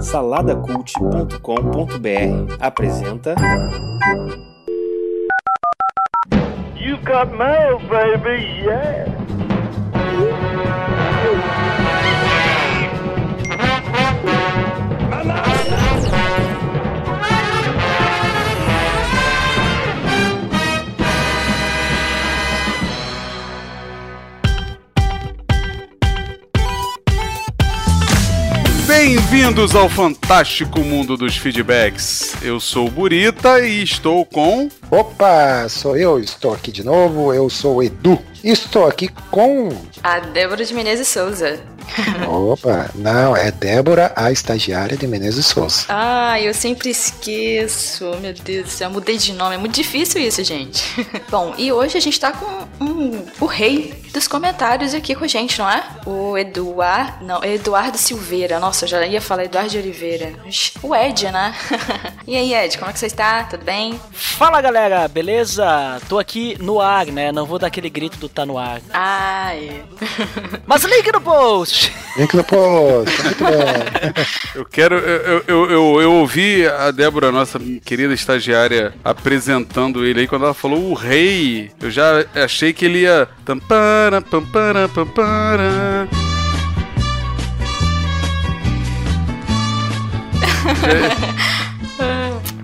Saladacult.com.br apresenta. Got mail, baby, yeah. Bem-vindos ao fantástico mundo dos feedbacks. Eu sou o Burita e estou com. Opa, sou eu, estou aqui de novo, eu sou o Edu. Estou aqui com. A Débora de Menezes Souza. Opa, não, é Débora, a estagiária de Menezes Souza. Ah, eu sempre esqueço. Meu Deus do céu, mudei de nome. É muito difícil isso, gente. Bom, e hoje a gente tá com um, o rei dos comentários aqui com a gente, não é? O Eduardo. Não, Eduardo Silveira. Nossa, eu já ia falar Eduardo de Oliveira. O Ed, né? e aí, Ed, como é que você está? Tudo bem? Fala galera, beleza? Tô aqui no ar, né? Não vou dar aquele grito do tá no ar. Ah, é. Mas link no post! Link no post, muito bem. Eu quero. Eu, eu, eu, eu ouvi a Débora, nossa querida estagiária, apresentando ele aí. Quando ela falou o rei, eu já achei que ele ia. Tampara, pampara, pampara.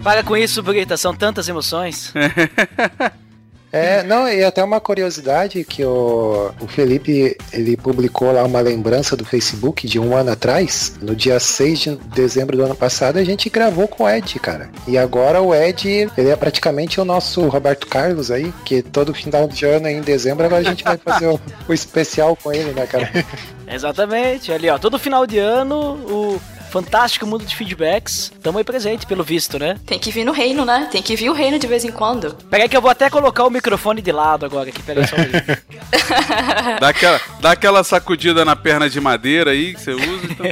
Para com isso, Brita, são tantas emoções. É, não, e até uma curiosidade que o, o Felipe, ele publicou lá uma lembrança do Facebook de um ano atrás, no dia 6 de dezembro do ano passado, a gente gravou com o Ed, cara. E agora o Ed, ele é praticamente o nosso Roberto Carlos aí, que todo final de ano em dezembro, agora a gente vai fazer o, o especial com ele, né, cara? Exatamente, ali ó, todo final de ano, o fantástico mundo de feedbacks, tamo aí presente, pelo visto, né? Tem que vir no reino, né? Tem que vir o reino de vez em quando. Peraí que eu vou até colocar o microfone de lado agora aqui, peraí só um. Dá aquela, dá aquela sacudida na perna de madeira aí que você usa. Então.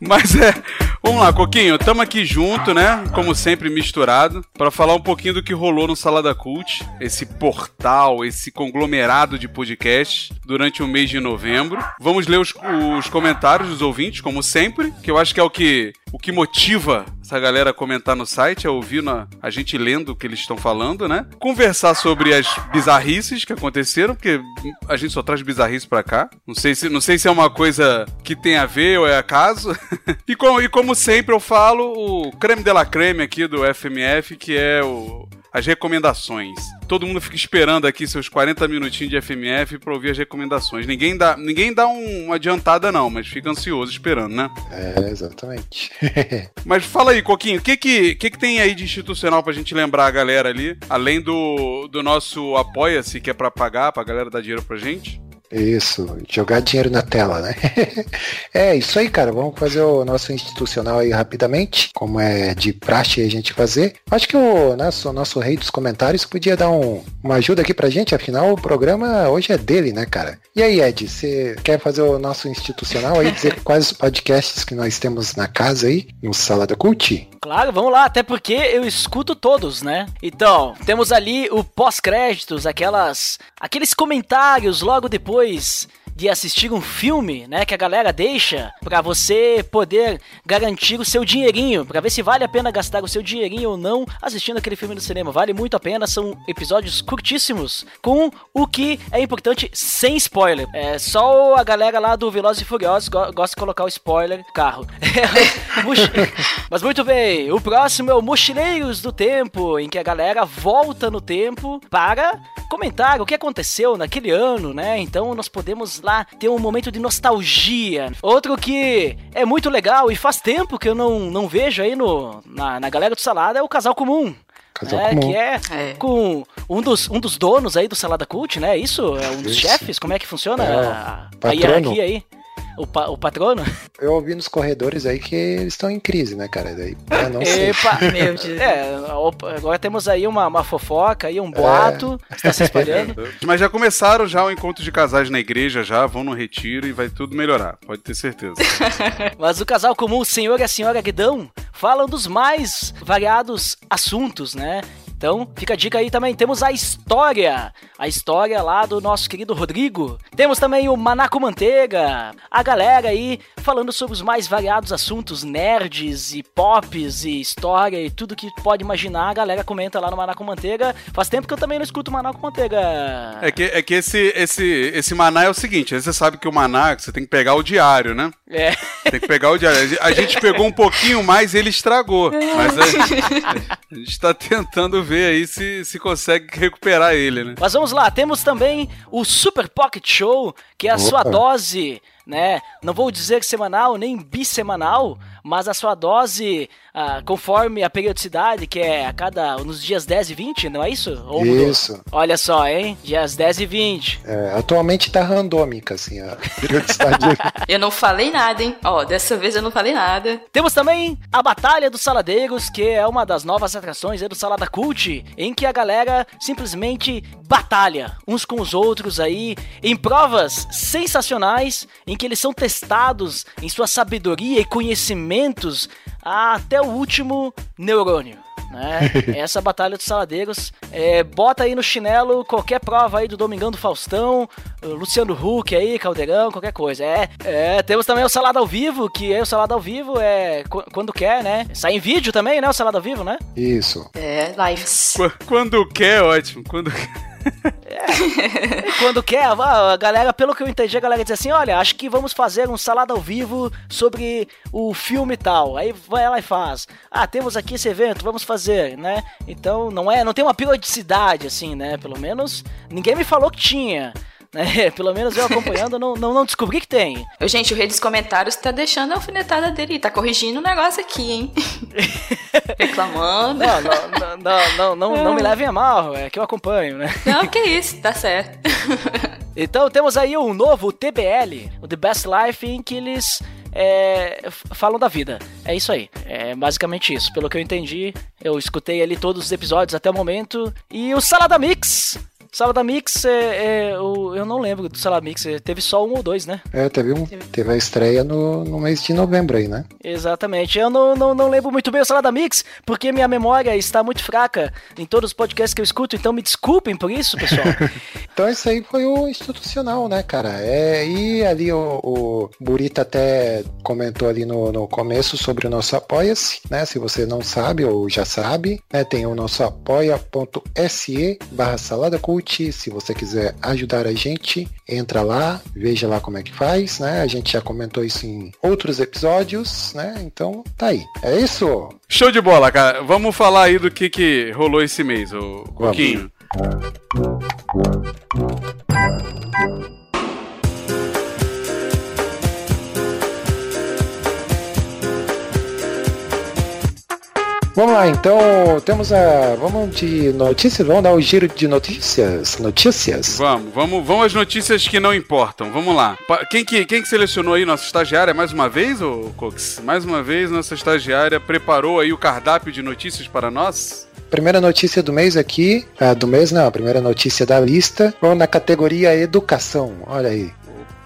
Mas é, vamos lá, Coquinho, estamos aqui junto, né? Como sempre, misturado, para falar um pouquinho do que rolou no Salada Cult, esse portal, esse conglomerado de podcasts durante o mês de novembro. Vamos ler os, os comentários dos ouvintes, como sempre, que eu acho que é o que, o que motiva essa galera a comentar no site, é ouvir na, a gente lendo o que eles estão falando, né? Conversar sobre as bizarrices que aconteceram, porque a gente só traz bizarrice pra cá. Não sei se, não sei se é uma coisa que tem a ver ou é acaso. e, como, e como sempre eu falo, o creme de la creme aqui do FMF, que é o as recomendações. Todo mundo fica esperando aqui seus 40 minutinhos de FMF pra ouvir as recomendações. Ninguém dá, ninguém dá um, uma adiantada, não, mas fica ansioso esperando, né? É, exatamente. Mas fala aí, Coquinho, o que que, que que tem aí de institucional pra gente lembrar a galera ali? Além do, do nosso Apoia-se, que é pra pagar, pra galera dar dinheiro pra gente? Isso, jogar dinheiro na tela, né? é isso aí, cara. Vamos fazer o nosso institucional aí rapidamente, como é de praxe a gente fazer. Acho que o nosso, nosso rei dos comentários podia dar um, uma ajuda aqui pra gente, afinal o programa hoje é dele, né, cara? E aí, Ed, você quer fazer o nosso institucional aí, dizer quais os podcasts que nós temos na casa aí, no Salada Cult? Claro, vamos lá, até porque eu escuto todos, né? Então, temos ali o pós-créditos, aquelas aqueles comentários logo depois de assistir um filme, né, que a galera deixa para você poder garantir o seu dinheirinho, para ver se vale a pena gastar o seu dinheirinho ou não assistindo aquele filme no cinema. Vale muito a pena, são episódios curtíssimos, com o que é importante sem spoiler. É só a galera lá do Velozes e Furiosos go gosta de colocar o spoiler carro. Mas muito bem, o próximo é o Mochileiros do Tempo, em que a galera volta no tempo para comentar o que aconteceu naquele ano, né? Então nós podemos lá ter um momento de nostalgia. Outro que é muito legal e faz tempo que eu não, não vejo aí no, na, na galera do Salada é o Casal Comum. Casal É, comum. que é, É. com um dos, um dos donos aí do Salada Cult, né? Isso? É um dos Isso. chefes? Como é que funciona É, a, a hierarquia aí? O, pa- o patrono? Eu ouvi nos corredores aí que eles estão em crise, né, cara? Daí, eu não sei. Epa! Meu Deus. É, opa, agora temos aí uma, uma fofoca aí, um boato que está se espalhando. Mas já começaram já o encontro de casais na igreja, já vão no retiro e vai tudo melhorar, pode ter certeza. Mas o casal comum, o senhor e a senhora Guidão, falam dos mais variados assuntos, né? Então, fica a dica aí também. Temos a história, a história lá do nosso querido Rodrigo. Temos também o Manaco Manteiga, a galera aí falando sobre os mais variados assuntos nerds e pops e história e tudo que pode imaginar. A galera comenta lá no Manaco Manteiga. Faz tempo que eu também não escuto o Manaco Manteiga. É que, é que esse, esse, esse maná é o seguinte: você sabe que o maná você tem que pegar o diário, né? É. Tem que pegar o diário. A gente pegou um pouquinho mais e ele estragou. Mas a, a gente tá tentando ver aí se, se consegue recuperar ele, né? Mas vamos lá, temos também o Super Pocket Show, que é a sua Opa. dose, né? Não vou dizer semanal nem bissemanal, mas a sua dose ah, conforme a periodicidade, que é a cada nos dias 10 e 20, não é isso? Ou mudou? Isso. Olha só, hein? Dias 10 e 20. É, atualmente tá randômica, assim, a periodicidade. Eu não falei nada, hein? Ó, dessa vez eu não falei nada. Temos também a Batalha dos Saladeiros, que é uma das novas atrações aí do Salada Cult, em que a galera simplesmente batalha uns com os outros aí em provas sensacionais, em que eles são testados em sua sabedoria e conhecimentos até o último neurônio. Né? Essa batalha dos saladeiros. É, bota aí no chinelo qualquer prova aí do Domingão do Faustão, Luciano Huck aí, Caldeirão, qualquer coisa. É, é, temos também o Salada ao Vivo, que é o Salada ao Vivo, é qu- quando quer, né? Sai em vídeo também, né? O Salada ao Vivo, né? Isso. É, lives. Qu- Quando quer, ótimo. Quando E quando quer, a a galera, pelo que eu entendi, a galera diz assim: olha, acho que vamos fazer um salada ao vivo sobre o filme tal. Aí vai lá e faz. Ah, temos aqui esse evento, vamos fazer, né? Então não é, não tem uma periodicidade assim, né? Pelo menos ninguém me falou que tinha. Né? Pelo menos eu acompanhando, não, não, não descobri que tem. Ô, gente, o rei dos comentários tá deixando a alfinetada dele. Tá corrigindo o negócio aqui, hein? Reclamando. Não, não, não, não, não, não, me levem a mal, é que eu acompanho, né? Não, que isso, tá certo. Então temos aí um novo TBL, o The Best Life, em que eles é, falam da vida. É isso aí. É basicamente isso. Pelo que eu entendi, eu escutei ali todos os episódios até o momento. E o Salada Mix. Salada Mix, é, é, o- eu não lembro do Salada Mix, é, teve só um ou dois, né? É, teve, um, teve a estreia no, no mês de novembro aí, né? Exatamente. Eu não, não, não lembro muito bem o Salada Mix, porque minha memória está muito fraca em todos os podcasts que eu escuto, então me desculpem por isso, pessoal. Então isso aí foi o institucional, né, cara? É, e ali o, o Burita até comentou ali no, no começo sobre o nosso Apoia-se, né? Se você não sabe ou já sabe, né? Tem o nosso apoia.se barra salada cult. Se você quiser ajudar a gente, entra lá, veja lá como é que faz, né? A gente já comentou isso em outros episódios, né? Então tá aí. É isso? Show de bola, cara. Vamos falar aí do que, que rolou esse mês, ô Coquinho. Vamos lá, então temos a. Vamos de notícias? Vamos dar o giro de notícias? Notícias? Vamos, vamos, vamos às notícias que não importam. Vamos lá. Quem que, quem que selecionou aí nossa estagiária mais uma vez, ô Cox? Mais uma vez, nossa estagiária preparou aí o cardápio de notícias para nós? Primeira notícia do mês aqui. Ah, do mês não, a primeira notícia da lista. Vamos na categoria Educação. Olha aí.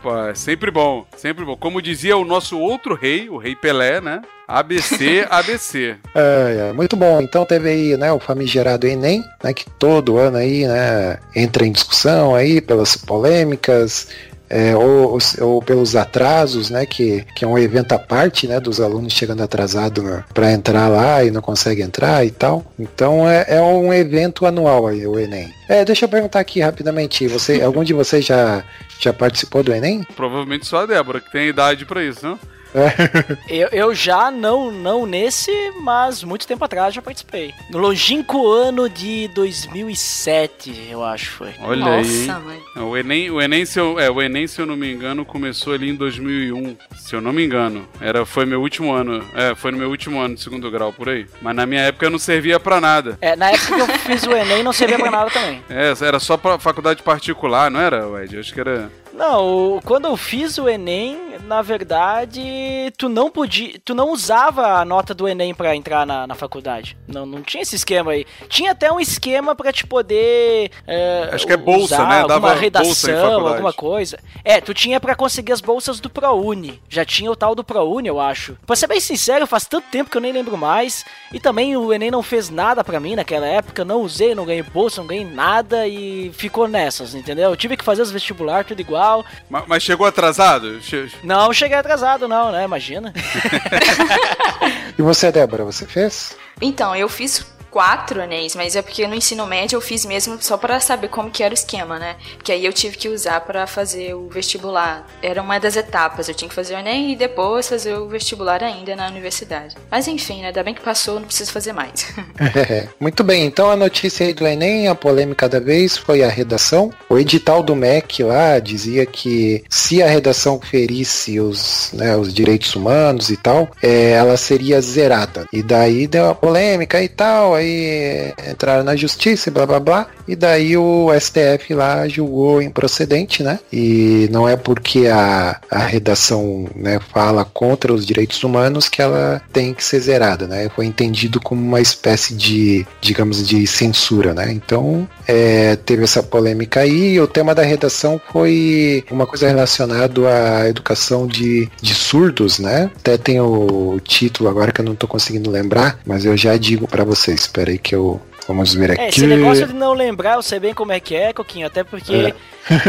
Opa, é sempre bom, sempre bom. Como dizia o nosso outro rei, o rei Pelé, né? ABC, ABC. É, é, muito bom. Então teve aí, né, o famigerado Enem, né, que todo ano aí, né, entra em discussão aí pelas polêmicas, é, ou, ou pelos atrasos, né, que, que é um evento à parte, né, dos alunos chegando atrasado para entrar lá e não consegue entrar e tal. Então é, é um evento anual aí, o Enem. É, deixa eu perguntar aqui rapidamente, você, algum de vocês já, já participou do Enem? Provavelmente só a Débora, que tem idade pra isso, não? Eu, eu já não, não nesse, mas muito tempo atrás já participei. No longínquo ano de 2007, eu acho foi. Olha aí. Nossa, hein? mãe. O Enem, o Enem, se eu, é, o Enem, se eu não me engano, começou ali em 2001. Se eu não me engano. Era, foi meu último ano. É, foi no meu último ano de segundo grau, por aí. Mas na minha época não servia pra nada. É, na época que eu fiz o Enem não servia pra nada também. É, era só pra faculdade particular, não era, Ed? Acho que era. Não, quando eu fiz o Enem, na verdade, tu não podia, tu não usava a nota do Enem pra entrar na, na faculdade. Não, não tinha esse esquema aí. Tinha até um esquema pra te poder. é, Acho que é bolsa, usar né? Alguma Dava em redação, alguma coisa. É, tu tinha pra conseguir as bolsas do ProUni. Já tinha o tal do ProUni, eu acho. Pra ser bem sincero, faz tanto tempo que eu nem lembro mais. E também o Enem não fez nada pra mim naquela época. Não usei, não ganhei bolsa, não ganhei nada e ficou nessas, entendeu? Eu tive que fazer os vestibular, tudo igual. Ma- Mas chegou atrasado? Che- Não cheguei atrasado, não, né? Imagina. E você, Débora, você fez? Então, eu fiz quatro anéis, mas é porque no ensino médio eu fiz mesmo só pra saber como que era o esquema, né? Que aí eu tive que usar pra fazer o vestibular. Era uma das etapas, eu tinha que fazer o Enem e depois fazer o vestibular ainda na universidade. Mas enfim, né? Ainda bem que passou, não preciso fazer mais. Muito bem, então a notícia aí do Enem, a polêmica da vez foi a redação. O edital do MEC lá dizia que se a redação ferisse os, né, os direitos humanos e tal, é, ela seria zerada. E daí deu uma polêmica e tal, aí entraram na justiça e blá blá blá. E daí o STF lá julgou improcedente, né? E não é porque a, a redação né, fala contra os direitos humanos que ela tem que ser zerada, né? Foi entendido como uma espécie de, digamos, de censura, né? Então, é, teve essa polêmica aí. O tema da redação foi uma coisa relacionada à educação de, de surdos, né? Até tem o título agora que eu não tô conseguindo lembrar, mas eu já digo para vocês. Espera aí que eu vamos ver aqui. É, esse negócio de não lembrar, eu sei bem como é que é, Coquinho, até porque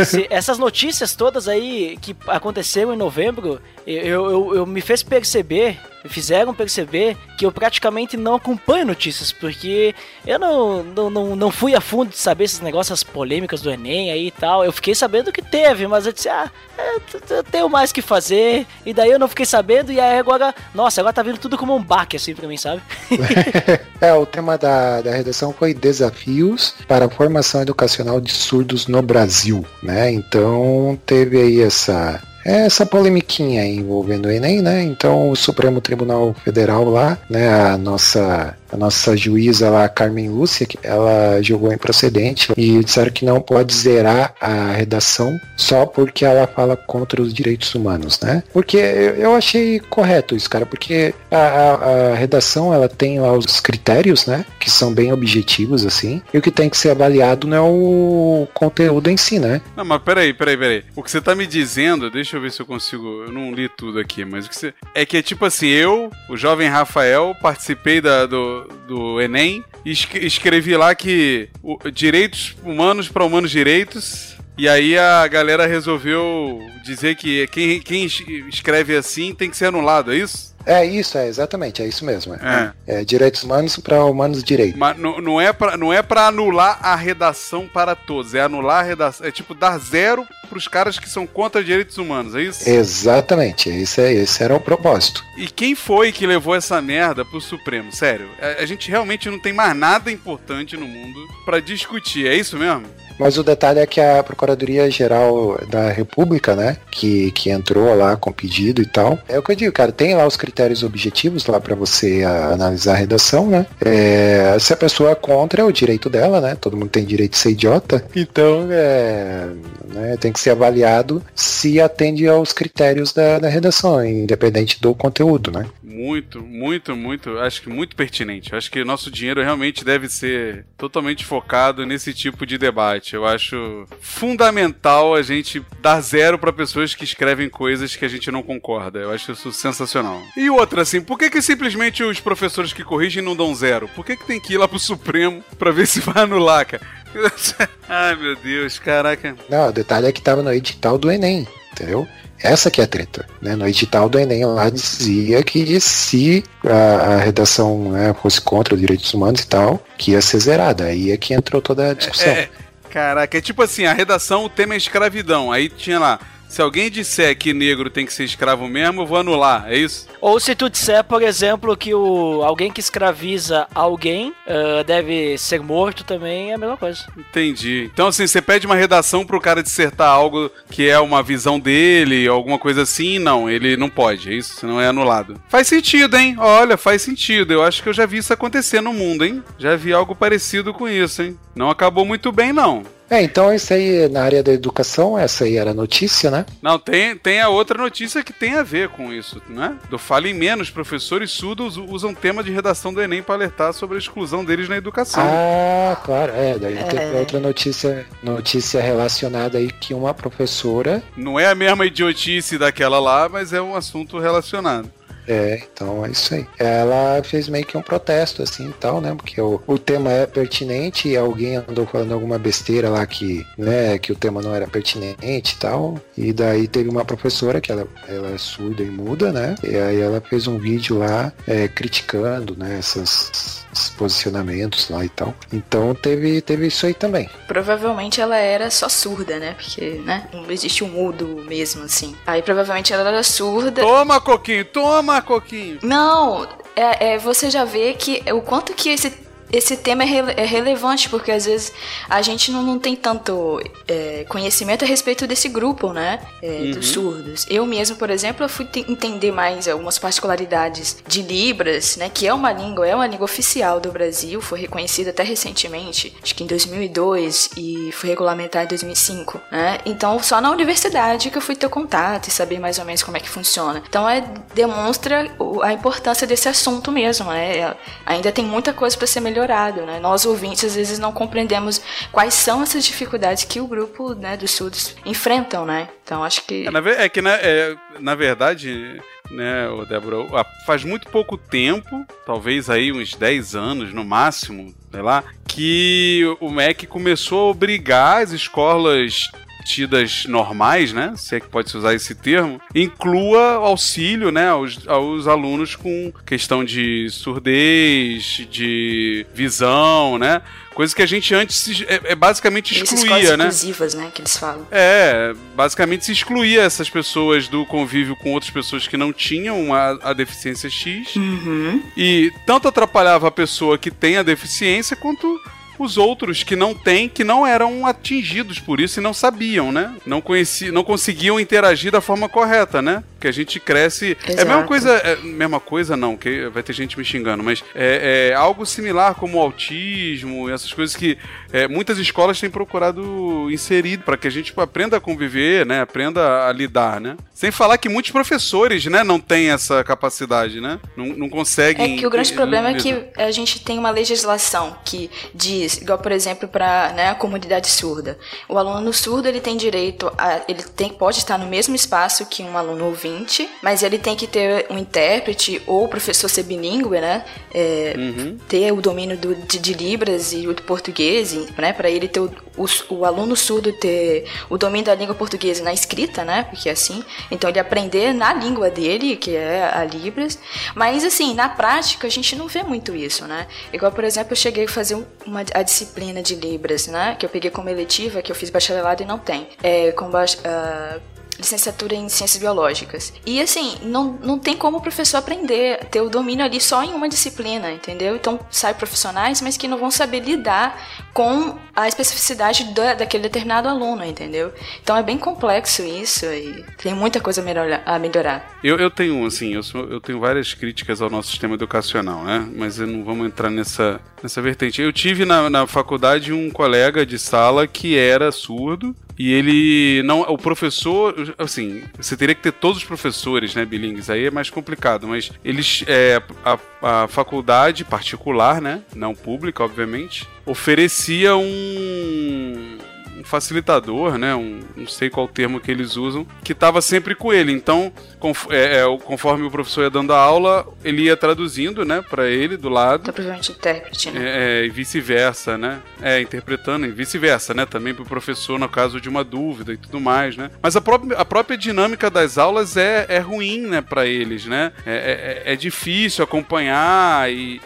se- essas notícias todas aí que aconteceram em novembro, eu, eu, eu me fez perceber, fizeram perceber que eu praticamente não acompanho notícias, porque eu não, não, não, não fui a fundo de saber esses negócios, as polêmicas do Enem aí e tal. Eu fiquei sabendo que teve, mas eu disse, ah, é, t- t- eu tenho mais que fazer, e daí eu não fiquei sabendo, e aí agora, nossa, agora tá vindo tudo como um baque assim pra mim, sabe? É, o tema da, da redação foi desafios para a formação educacional de surdos no Brasil, né? Então teve aí essa essa polemiquinha envolvendo o Enem, né? Então o Supremo Tribunal Federal lá, né, a nossa a nossa juíza lá, Carmen Lúcia, ela julgou improcedente e disseram que não pode zerar a redação só porque ela fala contra os direitos humanos, né? Porque eu achei correto isso, cara, porque a, a- a redação ela tem lá os critérios, né? Que são bem objetivos, assim, e o que tem que ser avaliado não é o conteúdo em si, né? Não, mas peraí, peraí, peraí. O que você tá me dizendo, deixa eu ver se eu consigo. Eu não li tudo aqui, mas o que você. É que é tipo assim, eu, o jovem Rafael, participei da, do, do Enem e escrevi lá que o- direitos humanos para humanos direitos. E aí a galera resolveu dizer que quem, quem es- escreve assim tem que ser anulado, é isso? É isso, é exatamente, é isso mesmo. É. É, direitos humanos para humanos direitos. Mas não, não é pra, não é pra anular a redação para todos, é anular a redação. É tipo dar zero pros caras que são contra direitos humanos, é isso? Exatamente, esse, é, esse era o propósito. E quem foi que levou essa merda pro Supremo? Sério, a, a gente realmente não tem mais nada importante no mundo pra discutir, é isso mesmo? Mas o detalhe é que a Procuradoria-Geral da República, né, que, que entrou lá com pedido e tal, é o que eu digo, cara, tem lá os critérios objetivos lá para você a- analisar a redação, né? É, se a pessoa é contra, é o direito dela, né? Todo mundo tem direito de ser idiota. Então, é, né, tem que ser avaliado se atende aos critérios da, da redação, independente do conteúdo, né? Muito, muito, muito, acho que muito pertinente. Acho que nosso dinheiro realmente deve ser totalmente focado nesse tipo de debate. Eu acho fundamental a gente dar zero pra pessoas que escrevem coisas que a gente não concorda. Eu acho isso sensacional. E outra, assim, por que, que simplesmente os professores que corrigem não dão zero? Por que, que tem que ir lá pro Supremo pra ver se vai anular, cara? Ai, meu Deus, caraca. Não, o detalhe é que tava no edital do Enem, entendeu? Essa que é a treta, né? No edital do Enem lá dizia que se a, a redação né, fosse contra os direitos humanos e tal, que ia ser zerada. Aí é que entrou toda a discussão. É, caraca, é tipo assim, a redação, o tema é escravidão. Aí tinha lá, se alguém disser que negro tem que ser escravo mesmo, eu vou anular, é isso? Ou se tu disser, por exemplo, que o alguém que escraviza alguém ah, deve ser morto também, é a mesma coisa. Entendi. Então, assim, você pede uma redação pro cara dissertar algo que é uma visão dele, alguma coisa assim, não, ele não pode, é isso? Senão é anulado. Faz sentido, hein? Olha, faz sentido. Eu acho que eu já vi isso acontecer no mundo, hein? Já vi algo parecido com isso, hein? Não acabou muito bem, não. É, então isso aí na área da educação, essa aí era a notícia, né? Não, tem, tem a outra notícia que tem a ver com isso, né? Do Falem Menos, professores surdos usam tema de redação do Enem para alertar sobre a exclusão deles na educação. Ah, claro, é, daí teve outra notícia, notícia relacionada aí que uma professora Não é a mesma idiotice daquela lá, mas é um assunto relacionado. É, então é isso aí. Ela fez meio que um protesto, assim e tal, né? Porque o, o tema é pertinente e alguém andou falando alguma besteira lá que, né, que o tema não era pertinente e tal. E daí teve uma professora que ela, ela é surda e muda, né? E aí ela fez um vídeo lá é, criticando, né, essas, esses posicionamentos lá e tal. Então teve, teve isso aí também. Provavelmente ela era só surda, né? Porque, né? Não existe um mudo mesmo, assim. Aí provavelmente ela era surda. Toma, Coquinho, toma, Coquinho. Não, é, é, você já vê que o quanto que esse, esse tema é, rele- é relevante, porque às vezes a gente não, não tem tanto é, conhecimento a respeito desse grupo, né? é, Dos surdos. Eu mesmo, por exemplo, fui te- entender mais algumas particularidades de Libras, né? Que é uma língua, é uma língua oficial do Brasil, foi reconhecida até recentemente, acho que em 2002, e foi regulamentada em 2005, né? Então, só na universidade que eu fui ter contato e saber mais ou menos como é que funciona. Então, é, demonstra a importância desse assunto mesmo, né? É, Ainda tem muita coisa para ser melhorado, né? Nós ouvintes às vezes não compreendemos quais são essas dificuldades que o grupo né, dos surdos enfrentam, né? Então, acho que É, na, é que, na, é, na verdade, né, Débora, faz muito pouco tempo, talvez aí uns 10 anos no máximo, sei lá, que o MEC começou a obrigar as escolas tidas normais, né, se é que pode se usar esse termo, inclua auxílio, né, aos, aos alunos com questão de surdez, de visão, né, coisa que a gente antes se- é, é basicamente excluía, né. inclusivas, né? Que eles falam. É, basicamente se excluía essas pessoas do convívio com outras pessoas que não tinham a, a deficiência X. Uhum. E tanto atrapalhava a pessoa que tem a deficiência, quanto os outros que não têm, que não eram atingidos por isso e não sabiam, né? Não conheciam, não conseguiam interagir da forma correta, né? Que a gente cresce. É a mesma Exato. coisa, é, mesma coisa não, que vai ter gente me xingando, mas é, é algo similar como o autismo e essas coisas que é, muitas escolas têm procurado inserir para que a gente tipo, aprenda a conviver, né? Aprenda a lidar, né? Sem falar que muitos professores, né, não têm essa capacidade, né? Não, não conseguem. É que o grande problema é que a gente tem uma legislação que diz, igual por exemplo para né, a comunidade surda, o aluno surdo ele tem direito a, ele tem pode estar no mesmo espaço que um aluno ouvinte, mas ele tem que ter um intérprete ou professor ser bilíngue, né, é, Uhum. ter o domínio do, de, de libras e o português, e, né, para ele ter o, o, o aluno surdo ter o domínio da língua portuguesa na escrita, né, porque é assim, então ele aprender na língua dele, que é a libras, mas assim, na prática a gente não vê muito isso, né? Igual, por exemplo, eu cheguei a fazer um- uma, a disciplina de libras, né, que eu peguei como eletiva, que eu fiz bacharelado e não tem, é com ah, licenciatura em ciências biológicas. E assim, não, não tem como o professor aprender, ter o domínio ali só em uma disciplina, entendeu? Então sai profissionais, mas que não vão saber lidar com a especificidade da, daquele determinado aluno, entendeu? Então é bem complexo isso e tem muita coisa a melhorar. Eu, eu tenho, assim, eu, sou- eu tenho várias críticas ao nosso sistema educacional, né? Mas não vamos entrar nessa, nessa vertente. Eu tive na, na faculdade um colega de sala que era surdo e ele não. O professor, assim, você teria que ter todos os professores, né, bilingues, aí é mais complicado, mas eles. É, a, a faculdade particular, né? Não pública, obviamente, oferecia um um facilitador, né? Um, não sei qual termo que eles usam, que estava sempre com ele. Então, conf- é, é, o- conforme o professor ia dando a aula, ele ia traduzindo, né, para ele do lado. Então, provavelmente intérprete, né? É, é, e vice-versa, né? É, interpretando e vice-versa, né? Também pro professor no caso de uma dúvida e tudo mais, né? Mas a própria, a própria dinâmica das aulas é, é ruim, né, para eles, né? É, é- é difícil acompanhar e,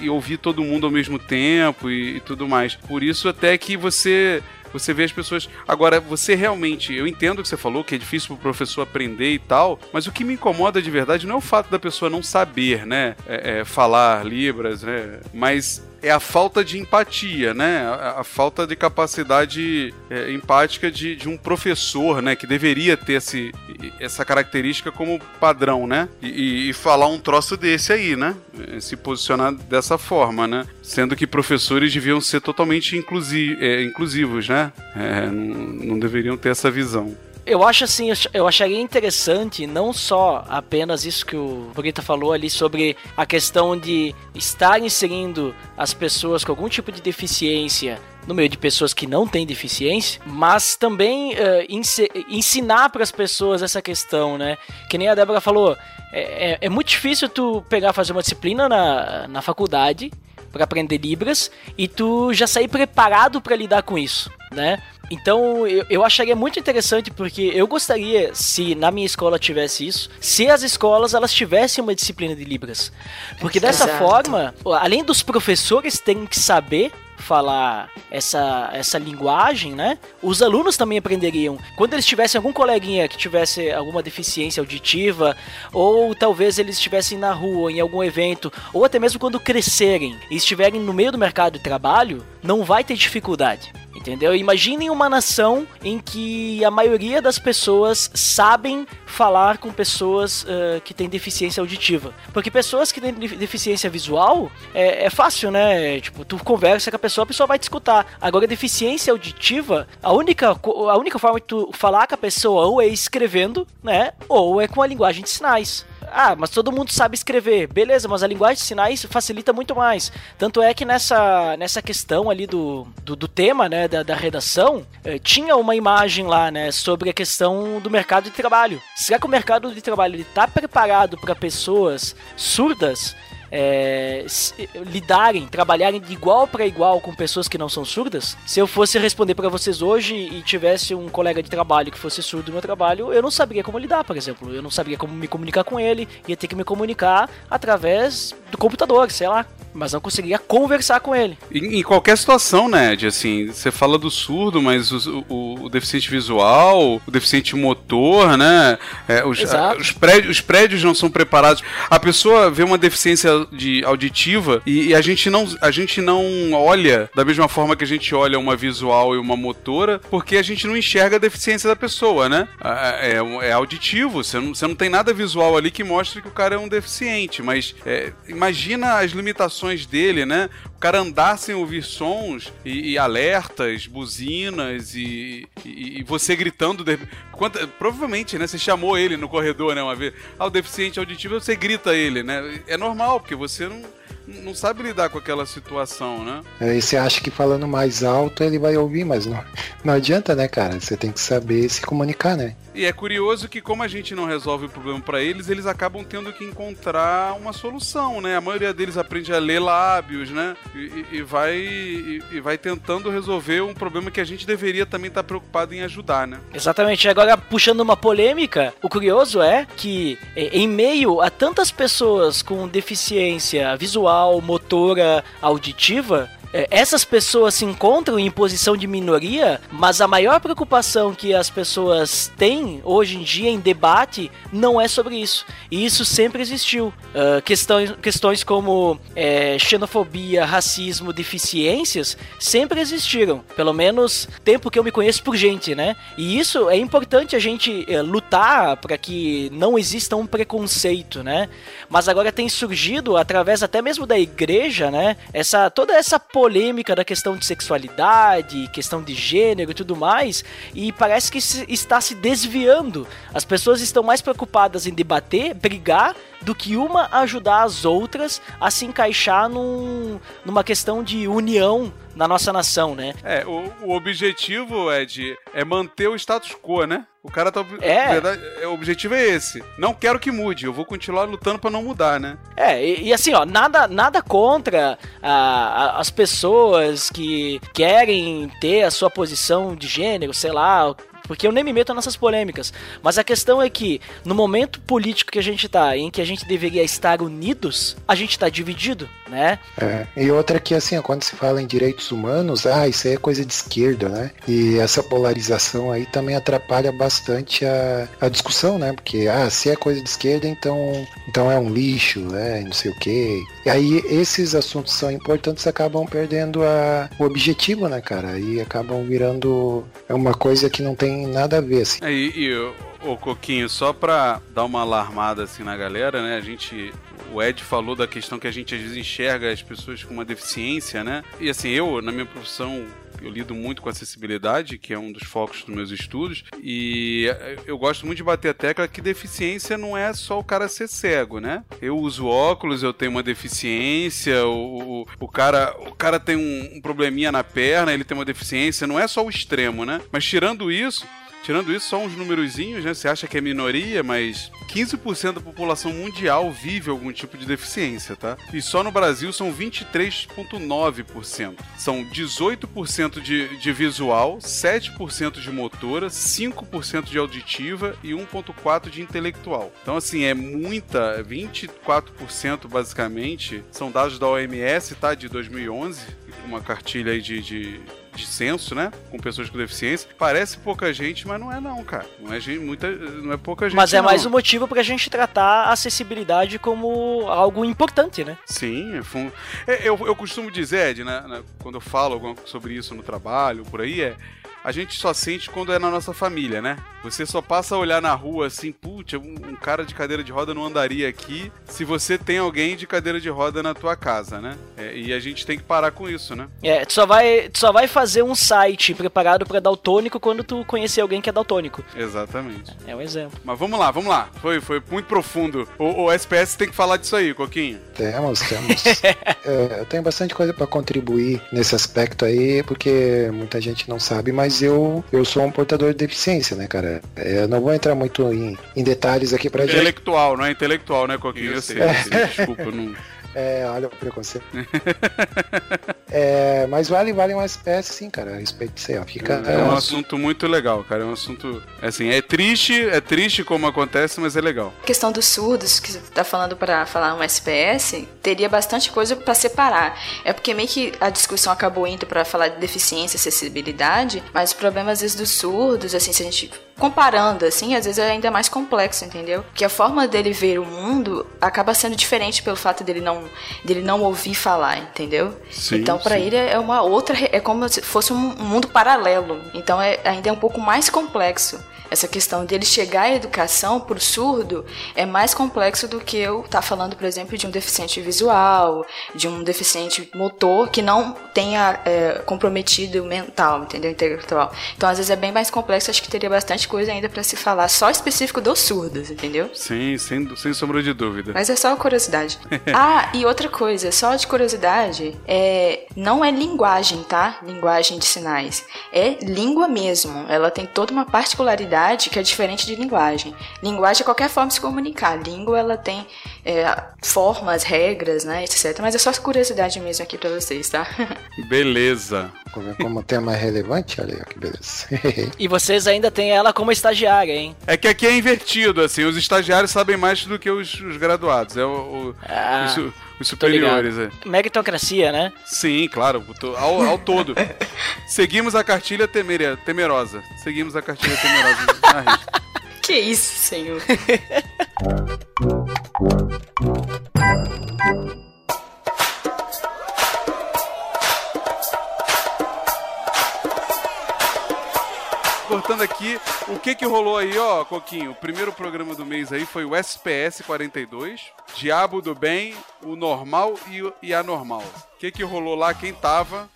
e- e ouvir todo mundo ao mesmo tempo e, e tudo mais. Por isso até que você você vê as pessoas. Agora, você realmente. Eu entendo o que você falou, que é difícil pro professor aprender e tal, mas o que me incomoda de verdade não é o fato da pessoa não saber, né? é, é, falar Libras, né? Mas é a falta de empatia, né? A, falta de capacidade é, empática de, de, um professor, né? Que deveria ter esse, essa característica como padrão, né? E, e, falar um troço desse aí, né? Se posicionar dessa forma, né? Sendo que professores deviam ser totalmente inclusi é, inclusivos, né? É, não, não deveriam ter essa visão eu acho assim, eu acharia interessante não só apenas isso que o Brita falou ali sobre a questão de estar inserindo as pessoas com algum tipo de deficiência no meio de pessoas que não têm deficiência, mas também uh, ensinar para as pessoas essa questão, né? Que nem a Débora falou, é, é, é muito difícil tu pegar fazer uma disciplina na, na faculdade para aprender Libras e tu já sair preparado para lidar com isso, né? Então eu, eu acharia muito interessante porque eu gostaria se na minha escola tivesse isso, se as escolas elas tivessem uma disciplina de Libras, porque dessa Exato. forma, além dos professores terem que saber falar essa, essa linguagem, né? Os alunos também aprenderiam. Quando eles tivessem algum coleguinha que tivesse alguma deficiência auditiva, ou talvez eles estivessem na rua, em algum evento, ou até mesmo quando crescerem e estiverem no meio do mercado de trabalho, não vai ter dificuldade. Entendeu? Imaginem uma nação em que a maioria das pessoas sabem falar com pessoas uh, que têm deficiência auditiva. Porque pessoas que têm deficiência visual é, é, fácil, né? Tipo, tu conversa com a pessoa, a pessoa vai te escutar. Agora, deficiência auditiva, a única, a única forma de tu falar com a pessoa ou é escrevendo, né? Ou é com a linguagem de sinais. Ah, mas todo mundo sabe escrever. Beleza, mas a linguagem de sinais facilita muito mais. Tanto é que nessa, nessa questão ali do, do, do tema, né, da, da redação, eh, tinha uma imagem lá, né, sobre a questão do mercado de trabalho. Será que o mercado de trabalho está preparado para pessoas surdas? É, lidarem, trabalharem de igual para igual com pessoas que não são surdas, se eu fosse responder para vocês hoje e tivesse um colega de trabalho que fosse surdo no meu trabalho, eu não saberia como lidar, por exemplo. Eu não saberia como me comunicar com ele, ia ter que me comunicar através do computador, sei lá mas não conseguia conversar com ele. Em, em qualquer situação, né, de assim, você fala do surdo, mas o, o, o deficiente visual, o deficiente motor, né, é, os, a, os, prédios, os prédios não são preparados. A pessoa vê uma deficiência de auditiva e, e, a gente não a gente não olha da mesma forma que a gente olha uma visual e uma motora, porque a gente não enxerga a deficiência da pessoa, né? É, é, é auditivo, você não, você não tem nada visual ali que mostre que o cara é um deficiente, mas é, imagina as limitações dele, né? O cara andar sem ouvir sons e, e alertas, buzinas e, e, e você gritando. De... Quanto... Provavelmente, né? Você chamou ele no corredor, né? Uma vez. Ah, o deficiente auditivo, você grita ele, né? É normal, porque você não não sabe lidar com aquela situação, né? É, e você acha que falando mais alto ele vai ouvir, mas não, não adianta, né, cara? Você tem que saber se comunicar, né? E é curioso que, como a gente não resolve o problema para eles, eles acabam tendo que encontrar uma solução, né? A maioria deles aprende a ler lábios, né? E, e vai, e, e, vai tentando resolver um problema que a gente deveria também estar tá preocupado em ajudar, né? Exatamente. Agora, puxando uma polêmica, o curioso é que, em meio a tantas pessoas com deficiência visual, motora, auditiva, é, essas pessoas se encontram em posição de minoria, mas a maior preocupação que as pessoas têm hoje em dia em debate não é sobre isso. E isso sempre existiu. Uh, questões, questões como é, xenofobia, racismo, deficiências sempre existiram. Pelo menos tempo que eu me conheço por gente, né? E isso é importante a gente é, lutar para que não exista um preconceito, né? Mas agora tem surgido através até mesmo da igreja, né? Essa toda essa polêmica da questão de sexualidade, questão de gênero e tudo mais, e parece que está se desviando. As pessoas estão mais preocupadas em debater, brigar, do que uma ajudar as outras a se encaixar num, numa questão de união na nossa nação, né? É, o, o objetivo, Ed, é manter o status quo, né? O cara tá. É. Verdade, é, o objetivo é esse. Não quero que mude, eu vou continuar lutando para não mudar, né? É, e, e, assim, ó, nada, nada contra a, a, as pessoas que querem ter a sua posição de gênero, sei lá, porque eu nem me meto nessas polêmicas. Mas a questão é que, no momento político que a gente tá, em que a gente deveria estar unidos, a gente tá dividido, né? É. E outra que, assim, quando se fala em direitos humanos, ah, isso aí é coisa de esquerda, né? E essa polarização aí também atrapalha bastante a, a discussão, né? Porque, ah, se é coisa de esquerda, então, então é um lixo, né? Não sei o quê. E aí esses assuntos são importantes, acabam perdendo a, o objetivo, né, cara? E acabam virando uma coisa que não tem nada a ver, assim. É, e, e ô, Coquinho, só pra dar uma alarmada assim na galera, né? A gente. O Ed falou da questão que a gente às vezes enxerga as pessoas com uma deficiência, né? E assim, eu, na minha profissão, eu lido muito com acessibilidade, que é um dos focos dos meus estudos, e eu gosto muito de bater a tecla que deficiência não é só o cara ser cego, né? Eu uso óculos, eu tenho uma deficiência, o, o, o cara, o cara tem um, um probleminha na perna, ele tem uma deficiência, não é só o extremo, né? Mas tirando isso, Tirando isso, só uns númerozinhos, né? Você acha que é minoria, mas 15% da população mundial vive algum tipo de deficiência, tá? E só no Brasil são 23,9%. São 18% de, de visual, 7% de motora, 5% de auditiva e 1,4% de intelectual. Então, assim, é muita, 24% basicamente, são dados da OMS, tá? De 2011, uma cartilha aí de, de de censo, né? Com pessoas com deficiência. Parece pouca gente, mas não é não, cara. Não é gente, muita, não é pouca gente. Mas é não. mais um motivo pra gente tratar a acessibilidade como algo importante, né? Sim, é fun... é, eu, eu costumo dizer, Ed, né, né, quando eu falo sobre isso no trabalho, por aí, é a gente só sente quando é na nossa família, né? Você só passa a olhar na rua assim, putz, um, um, cara de cadeira de roda não andaria aqui se você tem alguém de cadeira de roda na tua casa, né? É, e a gente tem que parar com isso, né? É, tu só vai, tu só vai fazer um site preparado para daltônico quando tu conhecer alguém que é daltônico. Exatamente. É um exemplo. Mas vamos lá, vamos lá. Foi, foi muito profundo. O, o SPS tem que falar disso aí, Coquinho. Temos, temos. é, eu tenho bastante coisa para contribuir nesse aspecto aí, porque muita gente não sabe, mas mas eu, eu sou um portador de deficiência, né, cara? É, eu não vou entrar muito em, em detalhes aqui pra intelectual, gente. Intelectual, não é intelectual, né, Coquinho? Eu sei, eu sei. Desculpa, não. É, olha o preconceito. é, mas vale, vale uma espécie, sim, cara. Respeito isso aí, ó. Fica, é, é um assunto muito legal, cara. É um assunto. Assim, é triste, é triste como acontece, mas é legal. A questão dos surdos, que você tá falando para falar um SPS, teria bastante coisa para separar. É porque meio que a discussão acabou indo para falar de deficiência, acessibilidade, mas o problema às vezes dos surdos, assim, se a gente comparando, assim, às vezes é ainda mais complexo, entendeu? Porque a forma dele ver o mundo acaba sendo diferente pelo fato dele não, dele não ouvir falar, entendeu? Sim, então, para ele é uma outra, é como se fosse um mundo paralelo. Então, é ainda é um pouco mais complexo essa questão dele chegar à educação por surdo é mais complexo do que eu estar tá falando, por exemplo, de um deficiente visual, de um deficiente motor que não tenha é, comprometido mental, entendeu? Intelectual. Então, às vezes é bem mais complexo, acho que teria bastante coisa ainda para se falar só específico dos surdos, entendeu? Sim, sem, sem sombra de dúvida. Mas é só curiosidade. ah, e outra coisa, só de curiosidade, é, não é linguagem, tá? Linguagem de sinais. É língua mesmo. Ela tem toda uma particularidade que é diferente de linguagem. Linguagem é qualquer forma de se comunicar. Língua, ela tem é, formas, regras, né, etc. Mas é só curiosidade mesmo aqui para vocês, tá? Beleza. Como tema relevante, olha aí, que beleza. e vocês ainda têm ela como estagiária, hein? É que aqui é invertido, assim, os estagiários sabem mais do que os, os graduados. É o, o ah. Os, os superiores. É. Meritocracia, né? Sim, claro, ao, ao todo. Seguimos a cartilha temer, temerosa. Seguimos a cartilha temerosa na Que isso, senhor? cortando aqui, o que que rolou aí, ó, Coquinho? O primeiro programa do mês aí foi o SPS 42, Diabo do Bem, o Normal e, e a Normal. O que que rolou lá? Quem tava?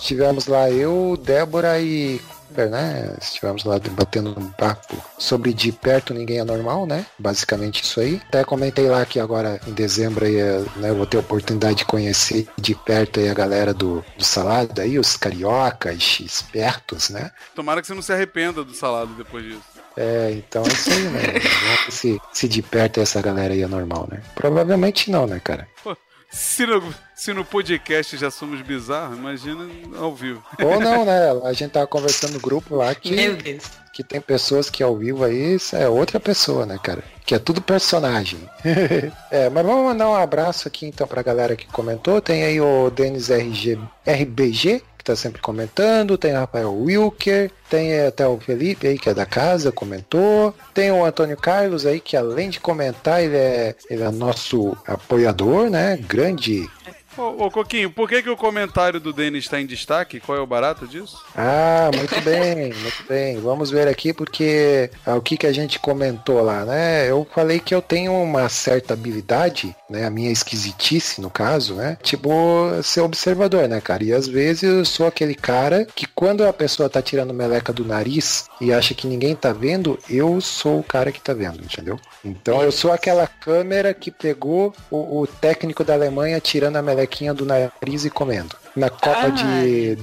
Tivemos lá eu, Débora e né? Estivemos lá debatendo um papo sobre de perto ninguém é normal, né? Basicamente isso aí. Até comentei lá que agora em dezembro aí, né, eu vou ter a oportunidade de conhecer de perto aí a galera do, do salado aí, os cariocas espertos, né? Tomara que você não se arrependa do salado depois disso. É, então é isso aí, né? se, se de perto essa galera aí é normal, né? Provavelmente não, né, cara? Pô, Se no, se no podcast já somos bizarros, imagina ao vivo. Ou não, né? A gente tava conversando no grupo lá que, que tem pessoas que ao vivo aí isso é outra pessoa, né, cara? Que é tudo personagem. é, mas vamos mandar um abraço aqui então pra galera que comentou. Tem aí o Denis RG, RBG, que tá sempre comentando. Tem o Rafael Wilker. Tem até o Felipe aí, que é da casa, comentou. Tem o Antônio Carlos aí, que além de comentar, ele é, ele é nosso apoiador, né? Grande Ô, ô, Coquinho, por que, que o comentário do Denis está em destaque? Qual é o barato disso? Ah, muito bem, muito bem. Vamos ver aqui porque ah, o que, que a gente comentou lá, né? Eu falei que eu tenho uma certa habilidade, né? A minha esquisitice, no caso, né? Tipo, ser observador, né, cara? E às vezes eu sou aquele cara que quando a pessoa tá tirando meleca do nariz e acha que ninguém tá vendo, eu sou o cara que tá vendo, entendeu? Então eu sou aquela câmera que pegou o, o técnico da Alemanha tirando a melequinha do nariz e comendo. Na Copa de.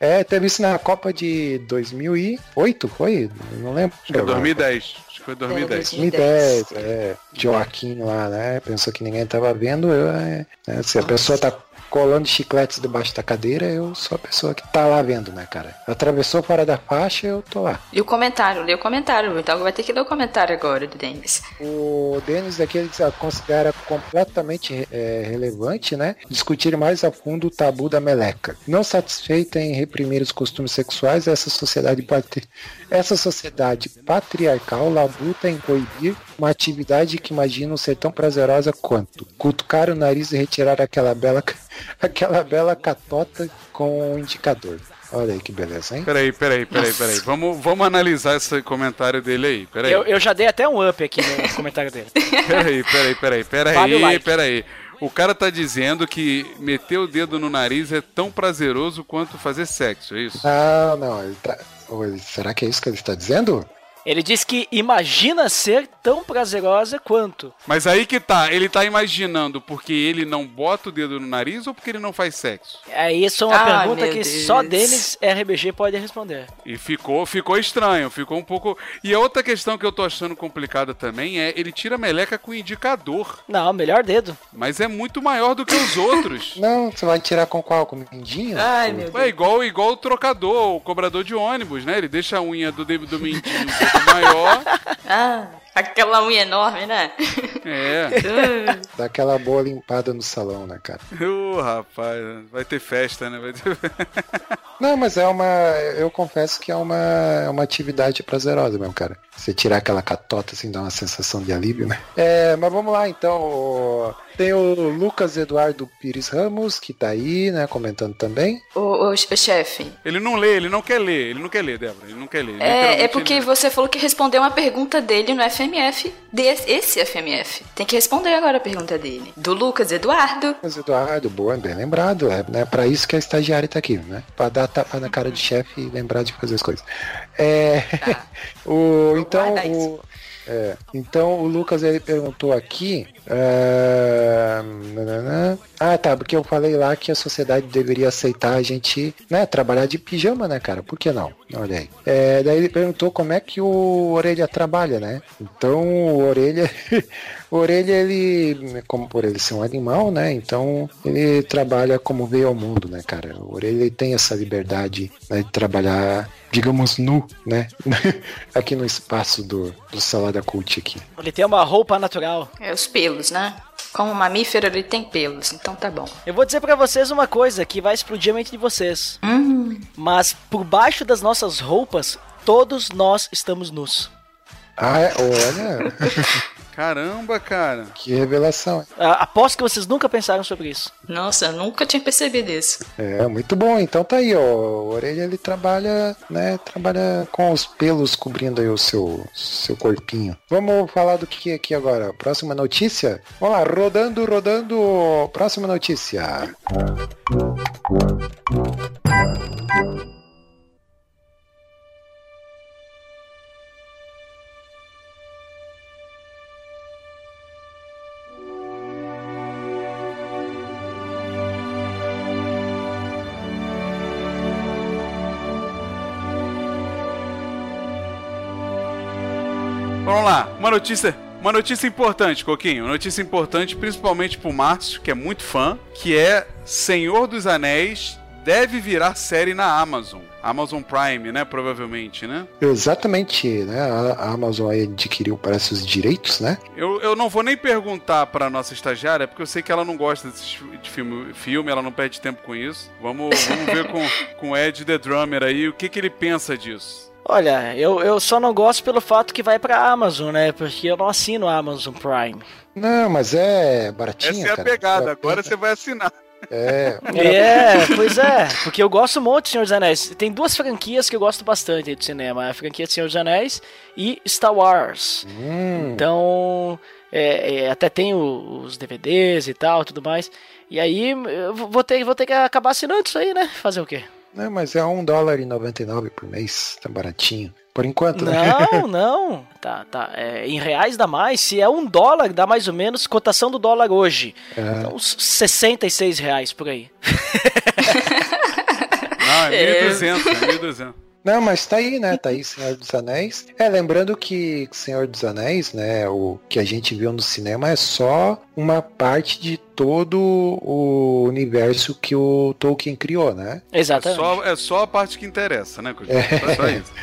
É, teve isso na Copa de 2008, foi? Não lembro. Acho que é 2010. Acho que foi 2010. 2010, é. Joaquim lá, né? Pensou que ninguém tava vendo. Eu, é, né, se a pessoa tá colando chicletes debaixo da cadeira, eu sou a pessoa que tá lá vendo, né, cara? Atravessou fora da faixa, eu tô lá. E o comentário, lê o comentário, então vai ter que ler o comentário agora do Denis. O Denis aqui ele considera completamente é, relevante, né? Discutir mais a fundo o tabu da meleca. Não satisfeita em reprimir os costumes sexuais, essa sociedade patri... essa sociedade patriarcal labuta em coibir uma atividade que imaginam ser tão prazerosa quanto cutucar o nariz e retirar aquela bela aquela bela catota com o indicador. Olha aí que beleza, hein? Peraí, peraí, peraí, peraí. Vamos, vamos analisar esse comentário dele aí. Peraí. Eu, eu já dei até um up aqui no comentário dele. Peraí, peraí, peraí, peraí, Vale like. peraí. O cara tá dizendo que meter o dedo no nariz é tão prazeroso quanto fazer sexo, é isso? Ah, não, ele tá. Será que é isso que ele está dizendo? Ele diz que imagina ser tão prazerosa quanto. Mas aí que tá, ele tá imaginando porque ele não bota o dedo no nariz ou porque ele não faz sexo? É isso é uma Ai, pergunta que Deus. só Denis RBG pode responder. E ficou, ficou estranho, ficou um pouco. E a outra questão que eu tô achando complicada também é ele tira a meleca com indicador, Não, melhor dedo. mas é muito maior do que os outros. Não, você vai tirar com qual? Com o mindinho? Ai, meu É igual, igual o trocador, o cobrador de ônibus, né? Ele deixa a unha do, dedo do mindinho maior. Ah, aquela unha enorme, né? É. Dá aquela boa limpada no salão, né, cara? Ô, rapaz, vai ter festa, né? Vai ter... Não, mas é uma. Eu confesso que é uma, é uma atividade prazerosa mesmo, cara. Você tirar aquela catota assim dá uma sensação de alívio, né? É, mas vamos lá então. Tem o Lucas Eduardo Pires Ramos, que tá aí, né, comentando também. O, o, o chefe. Ele não lê, ele não quer ler, ele não quer ler, Débora, ele não quer ler. É, é porque ele- você falou que respondeu uma pergunta dele no FMF, desse, esse FMF. Tem que responder agora a pergunta dele. Do Lucas Eduardo. Lucas Eduardo, boa, bem lembrado. É né, pra isso que a estagiária tá aqui, né? Pra dar tapa na cara do chefe e lembrar de fazer as coisas. É. o, então, o. é, então o Lucas ele perguntou aqui. nananã. Ah, tá, porque eu falei lá que a sociedade deveria aceitar a gente, né, trabalhar de pijama, né, cara? Por que não? Olha aí. É, daí ele perguntou como é que o Orelha trabalha, né? Então o Orelha. O Orelha, ele, como por ele ser um animal, né? Então ele trabalha como veio ao mundo, né, cara? O Orelha ele tem essa liberdade né, de trabalhar, digamos, nu, né? aqui no espaço do, do Salada Cult aqui. Ele tem uma roupa natural. É os pelos, né? Como mamífero, ele tem pelos, então tá bom. Eu vou dizer pra vocês uma coisa que vai explodir a mente de vocês. Hum, Mas por baixo das nossas roupas, todos nós estamos nus. Ah, é? olha, Caramba, cara. que revelação. Ah, Aposto que vocês nunca pensaram sobre isso. nossa, eu nunca tinha percebido isso. É, muito bom. Então tá aí, ó. O Orelha ele trabalha, né? Trabalha com os pelos cobrindo aí o seu, seu corpinho. Vamos falar do que aqui agora? Próxima notícia? Vamos lá, rodando, rodando. Próxima notícia. Vamos lá, uma notícia Uma notícia importante, Coquinho. Uma notícia importante principalmente pro Márcio, que é muito fã, que é Senhor dos Anéis deve virar série na Amazon. Amazon Prime, né? Provavelmente, né? Exatamente, né? A Amazon aí adquiriu, parece, os direitos, né? Eu, eu não vou nem perguntar pra nossa estagiária, porque eu sei que ela não gosta desse de filme, filme ela não perde tempo com isso. Vamos, vamos ver com, com o Ed The Drummer aí o que, que ele pensa disso. Olha, eu, eu só não gosto pelo fato que vai pra Amazon, né? Porque eu não assino a Amazon Prime. Não, mas é baratinho, Essa é a cara. pegada, agora você vai assinar. É, É, pois é, porque eu gosto muito de Senhor dos Anéis. Tem duas franquias que eu gosto bastante aí do cinema: a franquia de Senhor dos Anéis e Star Wars. hum, Então, é, é, até tem o- os DVDs e tal, tudo mais. E aí, eu vou ter, vou ter que acabar assinando isso aí, né? Fazer o quê? Né, mas é um dólar e 99 por mês, tá baratinho. Por enquanto, né? Não, não. Tá, tá. É, em reais dá mais. Se é um dólar, dá mais ou menos cotação do dólar hoje. É. Então, uns 66 reais por aí. Não, é É. 1.200, é 1.200. Não, mas tá aí, né? Tá aí Senhor dos Anéis. É, lembrando que Senhor dos Anéis, né? O que a gente viu no cinema é só uma parte de todo o universo que o Tolkien criou, né? É Exatamente. só, é só a parte que interessa, né? Coquinho? É só isso.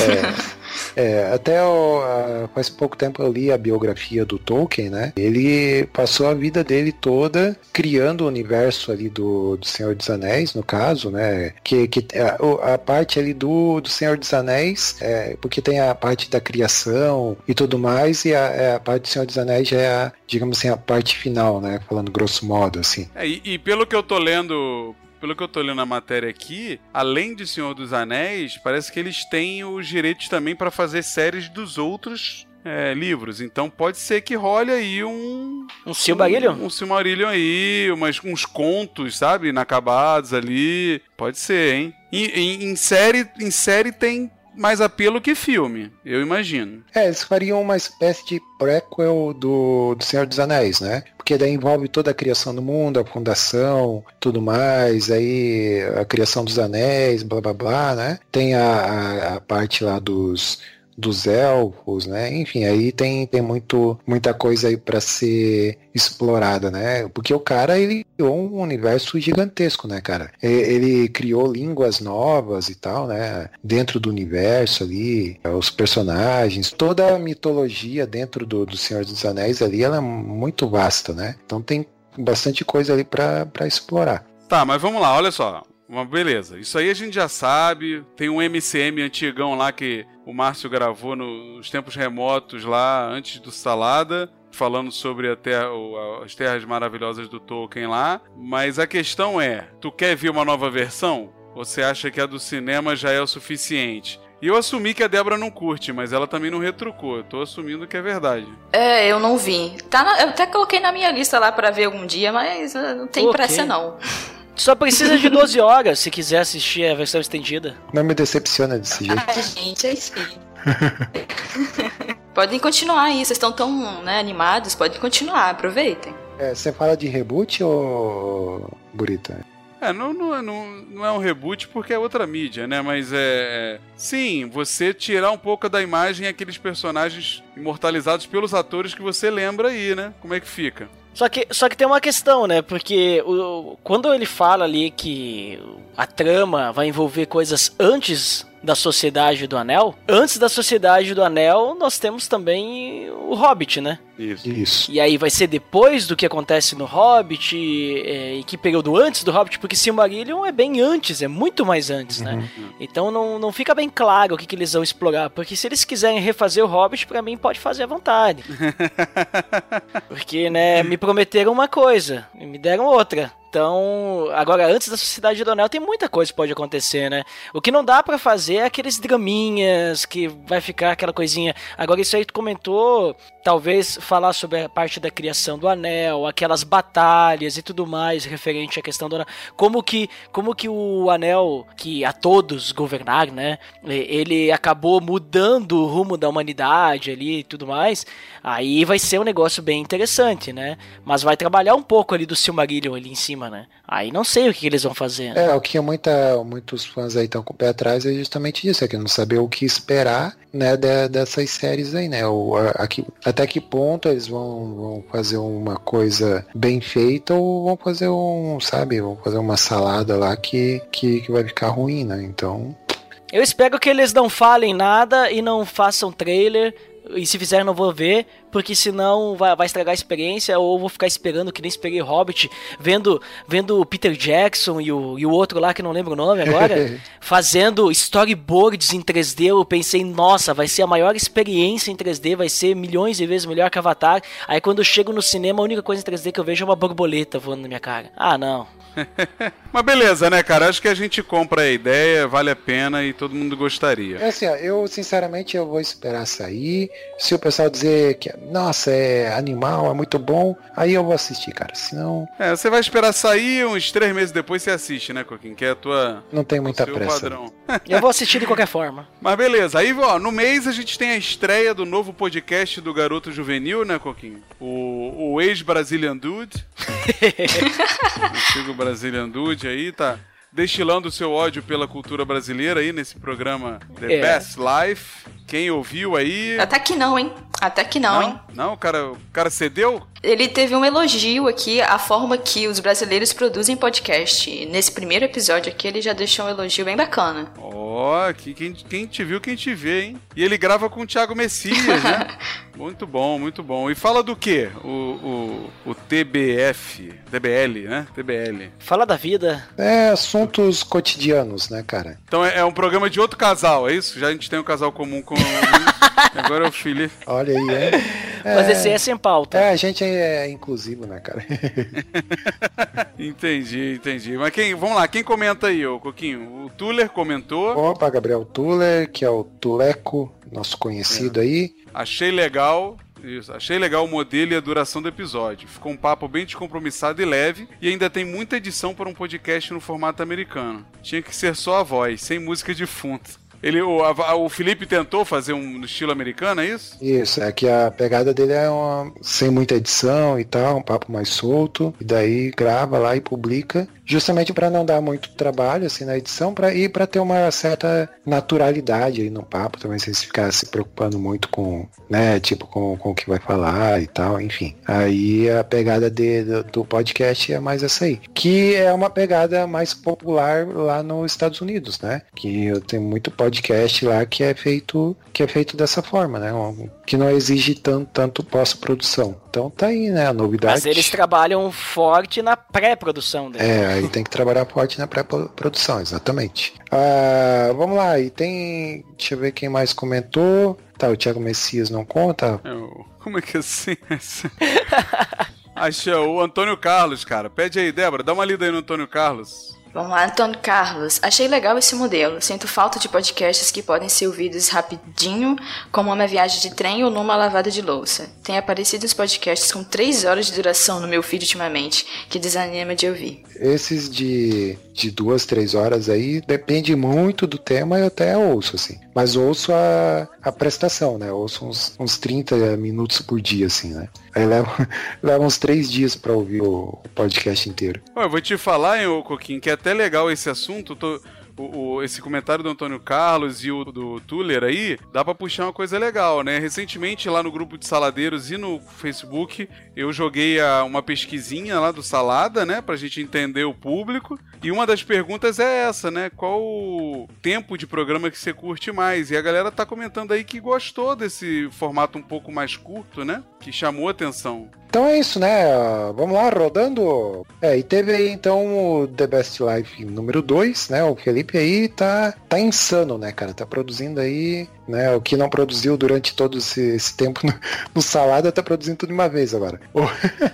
É, é, até o- a- faz pouco tempo eu li a biografia do Tolkien, né? Ele passou a vida dele toda criando o universo ali do, do Senhor dos Anéis, no caso, né? Que, que a, a parte ali do, do Senhor dos Anéis, é, porque tem a parte da criação e tudo mais, e a, é, a parte do Senhor dos Anéis já é, a, digamos assim, a parte final, né? Falando grosso modo, assim. É, e, e pelo que eu tô lendo. Pelo que eu tô lendo na matéria aqui, além de Senhor dos Anéis, parece que eles têm os direitos também para fazer séries dos outros é, livros. Então pode ser que role aí um. Um Silmarillion? Um, um Silmarillion aí, umas, uns contos, sabe? Inacabados ali. Pode ser, hein? E, em, em série, em série tem mais apelo que filme, eu imagino. É, eles fariam uma espécie de prequel do, do Senhor dos Anéis, né? Porque daí envolve toda a criação do mundo, a fundação, tudo mais, aí a criação dos anéis, blá blá blá, né? Tem a, a, a parte lá dos dos elfos, né? Enfim, aí tem, tem muito, muita coisa aí para ser explorada, né? Porque o cara, ele criou um universo gigantesco, né, cara? Ele criou línguas novas e tal, né? Dentro do universo ali, os personagens, toda a mitologia dentro do, do Senhor dos Anéis ali, ela é muito vasta, né? Então tem bastante coisa ali para explorar. Tá, mas vamos lá, olha só. Uma beleza. Isso aí a gente já sabe. Tem um MCM antigão lá que o Márcio gravou nos tempos remotos lá, antes do Salada, falando sobre a terra, as terras maravilhosas do Tolkien lá. Mas a questão é, tu quer ver uma nova versão? Ou você acha que a do cinema já é o suficiente? E eu assumi que a Débora não curte, mas ela também não retrucou. Eu tô assumindo que é verdade. É, eu não vi. Tá na- eu até coloquei na minha lista lá pra ver algum dia, mas eh, não tem Ok. pressa não. Só precisa de 12 horas se quiser assistir a versão estendida. Não me decepciona desse jeito. Ai, gente, é isso aí. Podem continuar aí, vocês estão tão né, animados, podem continuar, aproveitem. É, você fala de reboot ou Burita? É, não, não, é- não, não é um reboot porque é outra mídia, né? Mas é, é. Sim, você tirar um pouco da imagem aqueles personagens imortalizados pelos atores que você lembra aí, né? Como é que fica? Só que, só que tem uma questão, né? Porque o, quando ele fala ali que a trama vai envolver coisas antes da Sociedade do Anel, antes da Sociedade do Anel, nós temos também o Hobbit, né? Isso. Isso. E aí vai ser depois do que acontece no Hobbit, é, em que período antes do Hobbit, porque Silmarillion é bem antes, é muito mais antes, né? Então não, não fica bem claro o que, que eles vão explorar, porque se eles quiserem refazer o Hobbit, pra mim pode fazer à vontade. Porque, né, me prometeram uma coisa e me deram outra. Então, agora antes da Sociedade do Anel tem muita coisa que pode acontecer, né? O que não dá pra fazer é aqueles draminhas que vai ficar aquela coisinha. Agora isso aí tu comentou, talvez falar sobre a parte da criação do anel, aquelas batalhas e tudo mais referente à questão do anel. Como que, como que o anel que a todos governar, né? Ele acabou mudando o rumo da humanidade ali e tudo mais. Aí vai ser um negócio bem interessante, né? Mas vai trabalhar um pouco ali do Silmarillion ali em cima cima, né? Aí não sei o que, eles vão fazer. né? É, o que muita, muitos fãs aí estão com o pé atrás é justamente isso, é que não saber o que esperar, né, de- dessas séries aí, né? O, a- a que- até que ponto eles vão, vão fazer uma coisa bem feita ou vão fazer um, sabe, vão fazer uma salada lá que, que, que vai ficar ruim, né? Então, Eu espero que eles não falem nada e não façam trailer. E se fizer, não vou ver, porque senão vai, vai estragar a experiência. Ou vou ficar esperando, que nem esperei Hobbit, vendo, vendo o Peter Jackson e o, e o outro lá que não lembro o nome agora, fazendo storyboards em 3D. Eu pensei, nossa, vai ser a maior experiência em 3D, vai ser milhões de vezes melhor que Avatar. Aí quando eu chego no cinema, a única coisa em 3D que eu vejo é uma borboleta voando na minha cara. Ah, não. Mas beleza, né, cara? Acho que a gente compra a ideia, vale a pena e todo mundo gostaria. É assim, ó, eu sinceramente eu vou esperar sair. Se o pessoal dizer que, nossa, é animal, é muito bom, aí eu vou assistir, cara. Senão, É, você vai esperar sair, uns três meses depois você assiste, né, Coquinho? Que é a tua. não tem o muita pressa. padrão. Eu vou assistir de qualquer forma. Mas beleza, aí ó, no mês a gente tem a estreia do novo podcast do Garoto Juvenil, né, Coquinho? O, o ex-Brazilian Dude. Antigo Brazilian Dude aí, tá destilando o seu ódio pela cultura brasileira aí nesse programa The É. Best Life. Quem ouviu aí. Até que não, hein? Até que não, hein? Não, não, o cara, o cara cedeu? Ele teve um elogio aqui à forma que os brasileiros produzem podcast. E Nesse primeiro episódio aqui, ele já deixou um elogio bem bacana. Ó, que quem, quem te viu, quem te vê, hein? E ele grava com o Thiago Messias, né? muito bom, muito bom. E fala do quê? O, o, o TBF, TBL, né? TBL. Fala da vida. É assuntos cotidianos, né, cara? Então é, é um programa de outro casal, é isso? Já a gente tem um casal comum com Agora é o Felipe. Olha aí, é. Mas esse é sem pauta. É, a gente é inclusivo, né, cara? Entendi, entendi. Mas quem, vamos lá, quem comenta aí, ô Coquinho? O Tuller comentou. Opa, Gabriel Tuller, que é o Tuleco, nosso conhecido aí. Achei legal. Isso, achei legal o modelo e a duração do episódio. Ficou um papo bem descompromissado e leve, e ainda tem muita edição para um podcast no formato americano. Tinha que ser só a voz, sem música de fundo. Ele, o, a- o Felipe tentou fazer um estilo americano, é isso? Isso, é que a pegada dele é uma, sem muita edição e tal, um papo mais solto, e daí grava lá e publica, justamente para não dar muito trabalho assim na edição, para e para ter uma certa naturalidade aí no papo, também sem se ficar se preocupando muito com, né, tipo com, com o que vai falar e tal, enfim. Aí a pegada de, do, do podcast é mais essa aí, que é uma pegada mais popular lá nos Estados Unidos, né? Que eu tenho muito podcast lá que é feito que é feito dessa forma, né? Que não exige tanto, tanto pós-produção. Então tá aí, né? A novidade. Mas eles trabalham forte na pré-produção dele. É, aí tem que trabalhar forte na pré-produção, exatamente. Ah, vamos lá, e tem. Deixa eu ver quem mais comentou. Tá, o Thiago Messias não conta. É o- como é que é assim? Acha o Antônio Carlos, cara. Pede aí, Débora, dá uma lida aí no Antônio Carlos. Vamos lá, Antônio Carlos. Achei legal esse modelo. Sinto falta de podcasts que podem ser ouvidos rapidinho, como uma viagem de trem ou numa lavada de louça. Tem aparecido os podcasts com 3 horas de duração no meu feed ultimamente, que desanima de ouvir. Esses de, de duas, três horas aí, depende muito do tema, eu até ouço, assim. Mas ouço a, a prestação, né? Ouço uns, uns 30 minutos por dia, assim, né? Aí leva, leva uns três dias pra ouvir o, podcast inteiro. Eu vou te falar, hein, ô Coquinho, que é até legal esse assunto. tô- o- o- esse comentário do Antônio Carlos e o do Tuller aí, dá pra puxar uma coisa legal, né? Recentemente, lá no grupo de saladeiros e no Facebook, eu joguei a- uma pesquisinha lá do Salada, né? Pra gente entender o público. E uma das perguntas é essa, né? Qual o tempo de programa que você curte mais? E a galera tá comentando aí que gostou desse formato um pouco mais curto, né? Que chamou atenção. Então é isso, né? Vamos lá, rodando. É, e teve então o The Best Life número 2, né? O Felipe aí tá, tá insano, né, cara? Tá produzindo aí, né? O que não produziu durante todo esse, esse tempo no, no Salada, tá produzindo tudo de uma vez agora.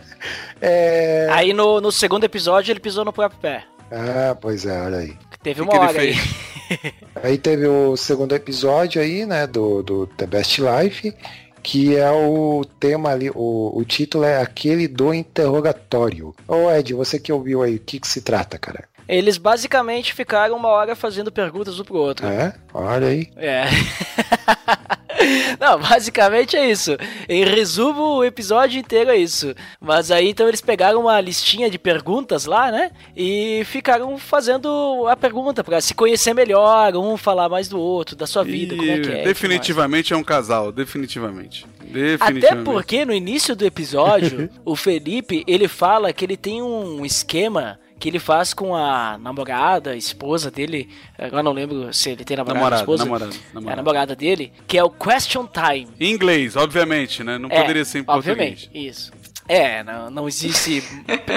é... Aí no, no segundo episódio ele pisou no próprio pé. Ah, pois é, olha aí. Teve uma que hora aí. Aí teve o segundo episódio aí, né, do, do The Best Life, que é o tema ali, o, o título é aquele do interrogatório. Ô Ed, você que ouviu aí, o que que se trata, cara? Eles basicamente ficaram uma hora fazendo perguntas um pro outro. É? Olha aí. É. Não, basicamente é isso. Em resumo, o episódio inteiro é isso. Mas aí então eles pegaram uma listinha de perguntas lá, né? E ficaram fazendo a pergunta pra se conhecer melhor, um falar mais do outro, da sua vida, como é que é. e definitivamente é um casal, definitivamente. Até Definitivamente. porque no início do episódio, o Felipe, ele fala que ele tem um esquema que ele faz com a namorada, esposa dele, agora não lembro se ele tem namorada, Namorado, esposa, namorado, é a namorada dele, que é o question time. Em inglês, obviamente, né? Não É, poderia ser em português. Obviamente, isso. É, não, não existe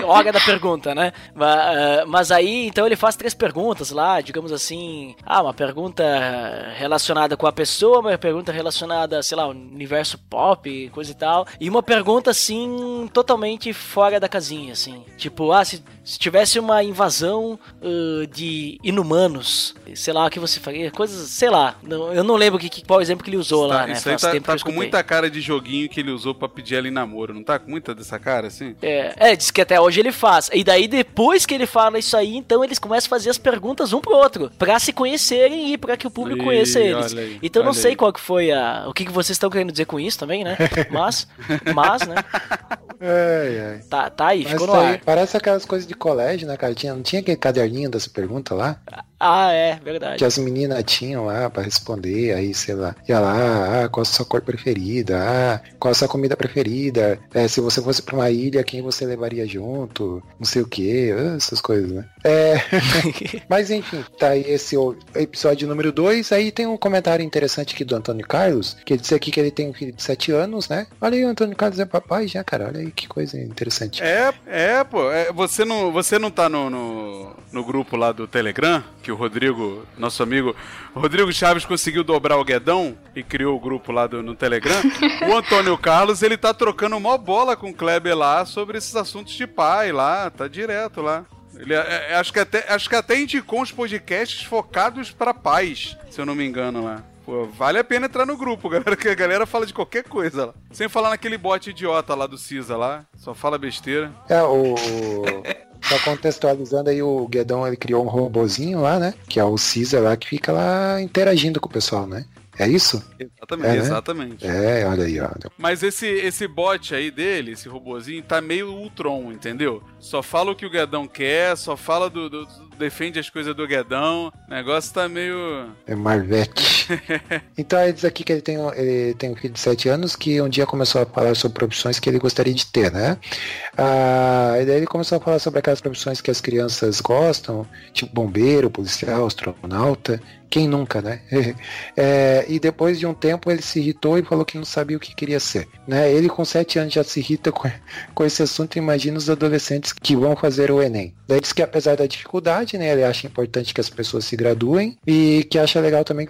hora da pergunta, né? Mas, ah, mas aí, então ele faz três perguntas lá, digamos assim. Ah, uma pergunta relacionada com a pessoa, uma pergunta relacionada, sei lá, ao universo pop, coisa e tal. E uma pergunta, assim, totalmente fora da casinha, assim. Tipo, ah, se, se tivesse uma invasão ah, de inumanos, sei lá, o que você faria? Coisas, sei lá. Não- eu não lembro que, que- qual exemplo que ele usou lá, Tá, né? isso aí tá, tá com muita cara de joguinho que ele usou pra pedir em namoro, não tá com muita dessa cara, assim? É, é, diz que até hoje ele faz. E daí, depois que ele fala isso aí, então eles começam a fazer as perguntas um pro outro. Pra se conhecerem e pra que o público Ih, conheça eles. aí, então eu não sei aí. qual que foi a. O que, que vocês estão querendo dizer com isso também, né? Mas, mas, né? Ai, ai. Tá, tá aí, Mas ficou no isso aí ar. parece aquelas coisas de colégio, né, cara? Tinha, não tinha aquele caderninho dessa pergunta lá? Ah, é, verdade. Que as meninas tinham lá pra responder, aí, sei lá, ia lá, ah, qual a sua cor preferida? Ah, qual a sua comida preferida? É, se você fosse pra uma ilha, quem você levaria junto? Não sei o que, essas coisas, né? É, mas enfim, tá aí esse o episódio número 2. Aí tem um comentário interessante aqui do Antônio Carlos, que ele diz aqui que ele tem um filho de 7 anos, né? Olha aí, o Antônio Carlos é papai já, cara. Olha aí que coisa interessante. É, é, pô. é, você, não, você não tá no, no, no grupo lá do Telegram, que o Rodrigo, nosso amigo, Rodrigo Chaves conseguiu dobrar o Guedão e criou o grupo lá do, no Telegram. o Antônio Carlos, ele tá trocando mó bola com o Kleber lá sobre esses assuntos de pai lá, tá direto lá. Ele, é, é, acho, que até, acho que até indicou uns podcasts focados pra pais, se eu não me engano lá. Pô, vale a pena entrar no grupo, galera, que a galera fala de qualquer coisa lá. Sem falar naquele bot idiota lá do Cisa lá, só fala besteira. É, o. Só contextualizando aí, o Guedão ele criou um robozinho lá, né? Que é o Caesar lá, que fica lá interagindo com o pessoal, né? É isso? Exatamente, É, né? exatamente. É, olha aí, ó. Mas esse, esse bot aí dele, esse robozinho, tá meio Ultron, entendeu? Só fala o que o Guedão quer, só fala do. do- defende as coisas do Guedão. O negócio tá meio. É Marvete. então ele diz aqui que ele tem, um- ele tem um filho de 7 anos que um dia começou a falar sobre profissões que ele gostaria de ter, né? Ah, e daí ele começou a falar sobre aquelas profissões que as crianças gostam, tipo bombeiro, policial, astronauta. Quem nunca, né? É, e depois de um tempo ele se irritou e falou que não sabia o que queria ser. Né? Ele com 7 anos já se irrita com, com esse assunto, imagina os adolescentes que vão fazer o Enem. Daí diz que apesar da dificuldade, né, ele acha importante que as pessoas se graduem e que acha legal também,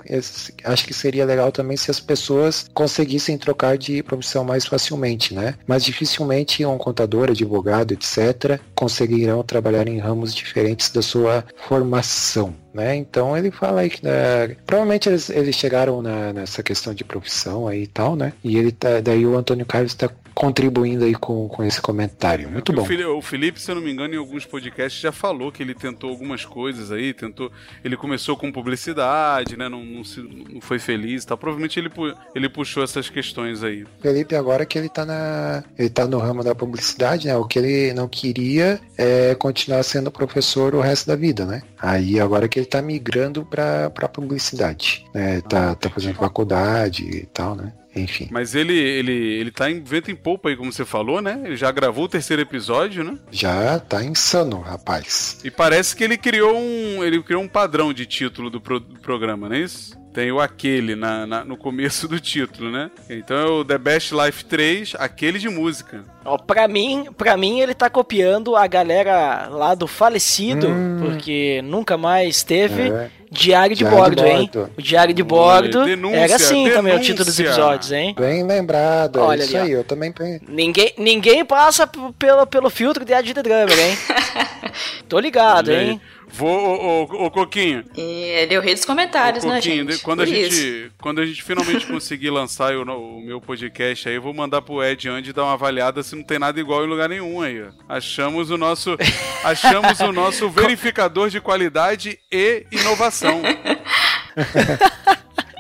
acha que seria legal também se as pessoas conseguissem trocar de profissão mais facilmente, né? Mas dificilmente um contador, advogado, etc, conseguirão trabalhar em ramos diferentes da sua formação. Né? Então ele fala aí que né, provavelmente eles, eles chegaram na- nessa questão de profissão aí e tal, né? E ele tá, daí o Antônio Carlos está contribuindo aí com, com esse comentário. Muito bom. O Felipe, se eu não me engano, em alguns podcasts já falou que ele tentou algumas coisas aí, tentou. Ele começou com publicidade, né? Não, não, se- não foi feliz e tal. Provavelmente ele, ele puxou essas questões aí. Felipe agora que ele tá na ele tá no ramo da publicidade, né? O que ele não queria é continuar sendo professor o resto da vida, né? Aí agora que ele tá migrando pra, pra publicidade, né? Tá, tá fazendo faculdade e tal, né? Enfim. Mas ele, ele, ele tá em vento em polpa aí, como você falou, né? Ele já gravou o terceiro episódio, né? Já tá insano, rapaz. E parece que ele criou um. Ele criou um padrão de título do, pro- do programa, não é isso? Tem o aquele na, na- no começo do título, né? Então é o The Best Life 3, aquele de música. Ó, pra mim, pra mim, ele tá copiando a galera lá do falecido, porque nunca mais teve É. Diário de Diário de Bordo, hein? Bordo. O Diário de Bordo denúncia, era assim também o título dos denúncia. episódios, hein? Bem lembrado, é Olha isso ali, ó. aí. Eu também Ninguém, ninguém passa pelo, pelo filtro de Agita Drummer, hein? Tô ligado, Olha aí. Vou, ô, ô, ô, Coquinho. E ele é o rei dos comentários, ô, né, gente? quando, a isso. gente, quando a gente finalmente conseguir lançar o, o meu podcast aí, eu vou mandar pro Ed Andy dar uma avaliada se não tem nada igual em lugar nenhum aí. Achamos o nosso, achamos o nosso verificador de qualidade e inovação.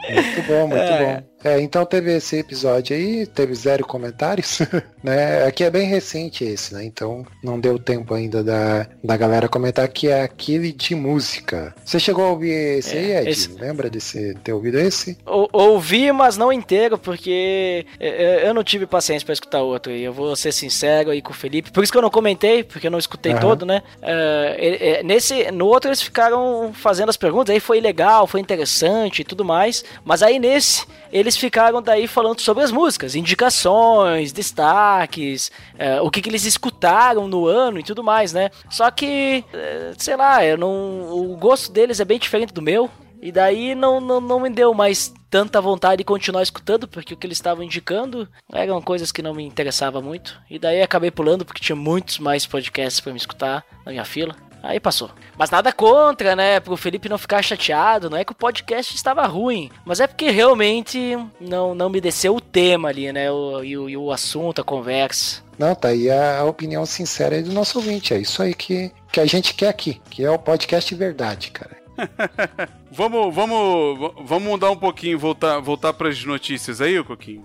Muito bom, muito É. bom. É, então teve esse episódio aí, teve zero comentários, né? Aqui é bem recente esse, né? Então não deu tempo ainda da, da galera comentar que é aquele de música. Você chegou a ouvir esse É, aí, Ed? esse- Lembra de ter ouvido esse? Ou- Ouvi, mas não inteiro, porque é, é, eu não tive paciência pra escutar outro. E eu vou ser sincero aí com o Felipe. Por isso que eu não comentei, porque eu não escutei Aham. todo, né? É, nesse, no outro eles ficaram fazendo as perguntas, aí foi legal, foi interessante e tudo mais. Mas aí nesse, eles ficaram daí falando sobre as músicas, indicações, destaques, é, o que, que eles escutaram no ano e tudo mais, né? Só que, é, sei lá, eu não, o gosto deles é bem diferente do meu. E daí não, não, não me deu mais tanta vontade de continuar escutando, porque o que eles estavam indicando eram coisas que não me interessavam muito. E daí acabei pulando, porque tinha muitos mais podcasts pra me escutar na minha fila. Aí passou. Mas nada contra, né? Pro Felipe não ficar chateado. Não é que o podcast estava ruim. Mas é porque realmente não, não me desceu o tema ali, né? O, e, o, e o assunto, a conversa. Não, tá aí a, opinião sincera aí do nosso ouvinte. É isso aí que, que a gente quer aqui, que é o podcast verdade, cara. Vamos, vamos, vamos mudar um pouquinho, voltar, voltar para as notícias aí, Coquinho.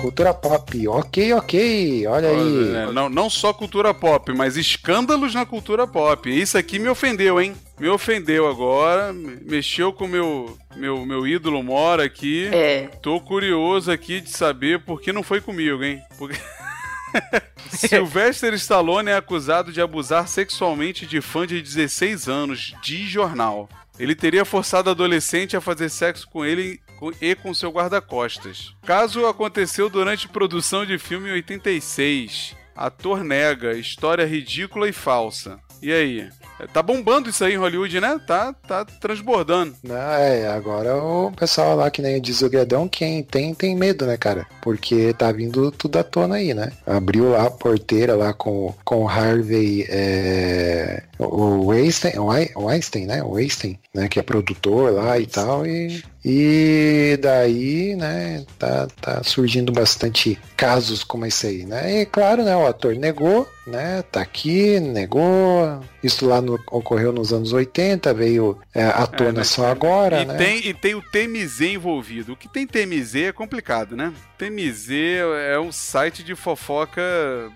Cultura pop. Ok, ok. Olha aí. É, Não, não só cultura pop, mas escândalos na cultura pop. Isso aqui me ofendeu, hein? Me ofendeu agora, me- mexeu com o meu, meu, meu ídolo mora aqui. É. Tô curioso aqui de saber por que não foi comigo, hein? Porque... Sylvester Stallone é acusado de abusar sexualmente de fã de 16 anos, de jornal. Ele teria forçado a adolescente a fazer sexo com ele e com seu guarda-costas. Caso aconteceu durante produção de filme em 86. Ator nega, história ridícula e falsa. E aí? Tá bombando isso aí em Hollywood, né? Tá, tá transbordando. Não, é, agora o pessoal lá que nem diz o Guedão, quem tem, tem medo, né, cara? Porque tá vindo tudo à tona aí, né? Abriu lá a porteira lá com, com Harvey, é, o Weinstein, o Weinstein, né? O Weinstein, né? Que é produtor lá e tal, e, e daí, né, tá, tá surgindo bastante casos como esse aí, né? E claro, né, o ator negou, né? Tá aqui, negou. Isso lá no- ocorreu nos anos 80, veio é, à tona mas- só agora, e, né? tem, e tem o TMZ envolvido. O que tem TMZ é complicado, né? TMZ é um site de fofoca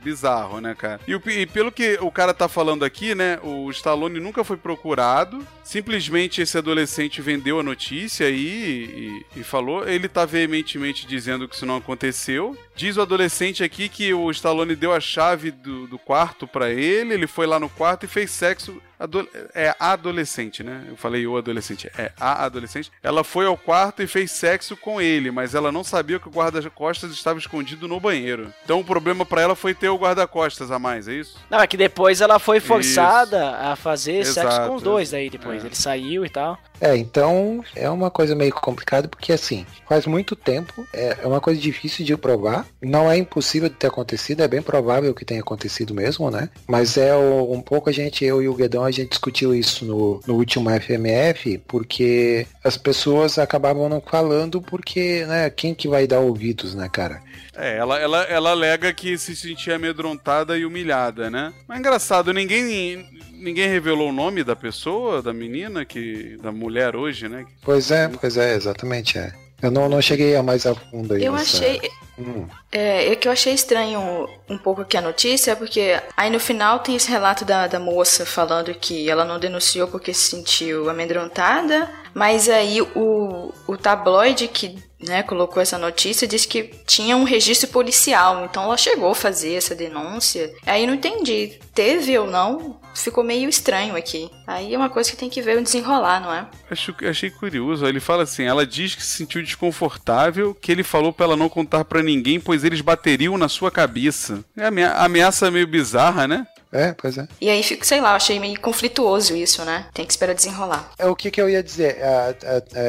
bizarro, né, cara? E, e pelo que o cara tá falando aqui, né? O Stallone nunca foi procurado. Simplesmente esse adolescente vendeu a notícia aí e, e falou. Ele tá veementemente dizendo que isso não aconteceu. Diz o adolescente aqui que o Stallone deu a chave do, do quarto pra ele. Ele foi lá no quarto e fez sexo. ado- É a adolescente, né? Eu falei o adolescente. É a adolescente. Ela foi ao quarto e fez sexo com ele, mas ela não sabia que o guarda-costas estava escondido no banheiro. Então o problema pra ela foi ter o guarda-costas a mais, é isso? Não, é que depois ela foi forçada a fazer sexo Exato, com os dois daí depois. é. Ele saiu e tal. É, então é uma coisa meio complicada porque assim, faz muito tempo, é é uma coisa difícil de provar, não é impossível de ter acontecido, é bem provável que tenha acontecido mesmo, né? Mas é um pouco a gente, eu e o Guedão, a gente discutiu isso no, no último FMF, porque as pessoas acabavam não falando porque, né, quem que vai dar ouvidos, né, cara? É, ela, ela, ela alega que se sentia amedrontada e humilhada, né? Mas é engraçado, ninguém, ninguém revelou o nome da pessoa, da menina, que da mulher hoje, né? Pois é, pois é, exatamente, é. Eu não, não cheguei a mais a fundo aí Eu nessa- achei. Hum. É, é que eu achei estranho um pouco aqui a notícia, porque aí no final tem esse relato da, da moça falando que ela não denunciou porque se sentiu amedrontada, mas aí o, o tabloide que né, colocou essa notícia disse que tinha um registro policial, então ela chegou a fazer essa denúncia. Aí não entendi, teve ou não, ficou meio estranho aqui. Aí é uma coisa que tem que ver o desenrolar, não é? Acho, achei curioso. Ele fala assim: ela diz que se sentiu desconfortável, que ele falou pra ela não contar pra ninguém, pois eles bateriam na sua cabeça. É amea- ameaça meio bizarra, né? É, pois é. E aí, fico, sei lá, eu achei meio conflituoso isso, né? Tem que esperar desenrolar. É o que, que eu ia dizer,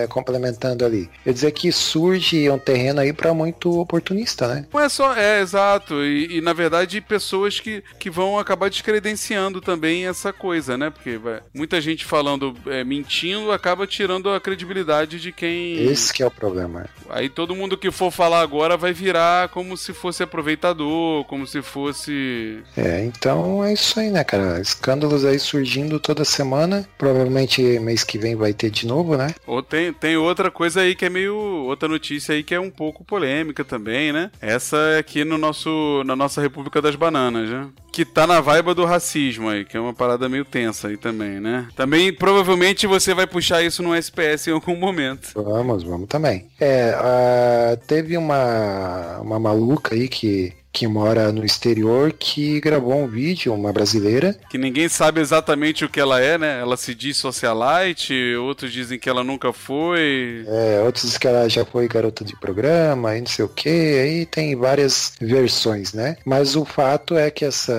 complementando ali. Eu ia dizer que surge um terreno aí pra muito oportunista, né? Não é só, é, exato. E, e, na verdade, pessoas que, que vão acabar descredenciando também essa coisa, né? Porque vai, muita gente falando, é, mentindo, acaba tirando a credibilidade de quem. Esse que é o problema. Aí todo mundo que for falar agora vai virar como se fosse aproveitador, como se fosse. É, então é isso aí, né, cara? Escândalos aí surgindo toda semana. Provavelmente mês que vem vai ter de novo, né? Ou tem, tem outra coisa aí que é meio. outra notícia aí que é um pouco polêmica também, né? Essa é aqui no nosso, na nossa República das Bananas, né? Que tá na vibe do racismo aí, que é uma parada meio tensa aí também, né? Também provavelmente você vai puxar isso no SPS em algum momento. Vamos, vamos também. É, uh, teve uma, uma maluca aí que que mora no exterior, que gravou um vídeo, uma brasileira. Que ninguém sabe exatamente o que ela é, né? Ela se diz socialite, outros dizem que ela nunca foi. É, outros dizem que ela já foi garota de programa e não sei o que, aí tem várias versões, né? Mas o fato é que essa,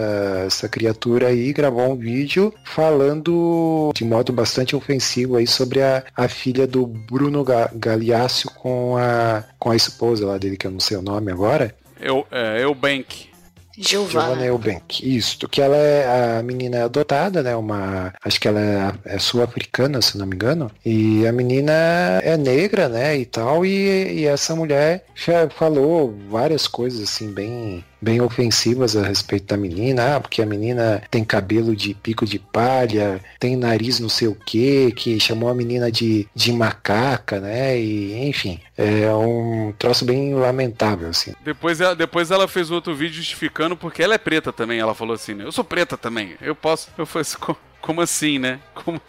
essa criatura aí gravou um vídeo falando de modo bastante ofensivo aí sobre a, a filha do Bruno Galeasso com a, com a esposa lá dele, que eu não sei o nome agora. Eu, é, Eubank. Giovanna. Giovanna Eubank, isso. Que ela é a menina adotada, né? Uma. Acho que ela é, é sul-africana, se não me engano. E a menina é negra, né? E tal. E, e essa mulher já falou várias coisas assim, bem bem ofensivas a respeito da menina, ah, porque a menina tem cabelo de pico de palha, tem nariz não sei o que, que chamou a menina de, de macaca, né? E enfim, é um troço bem lamentável, assim. Depois ela, depois ela fez outro vídeo justificando porque ela é preta também. Ela falou assim, né? Eu sou preta também, eu posso. Eu falei assim, como, como assim, né? Como,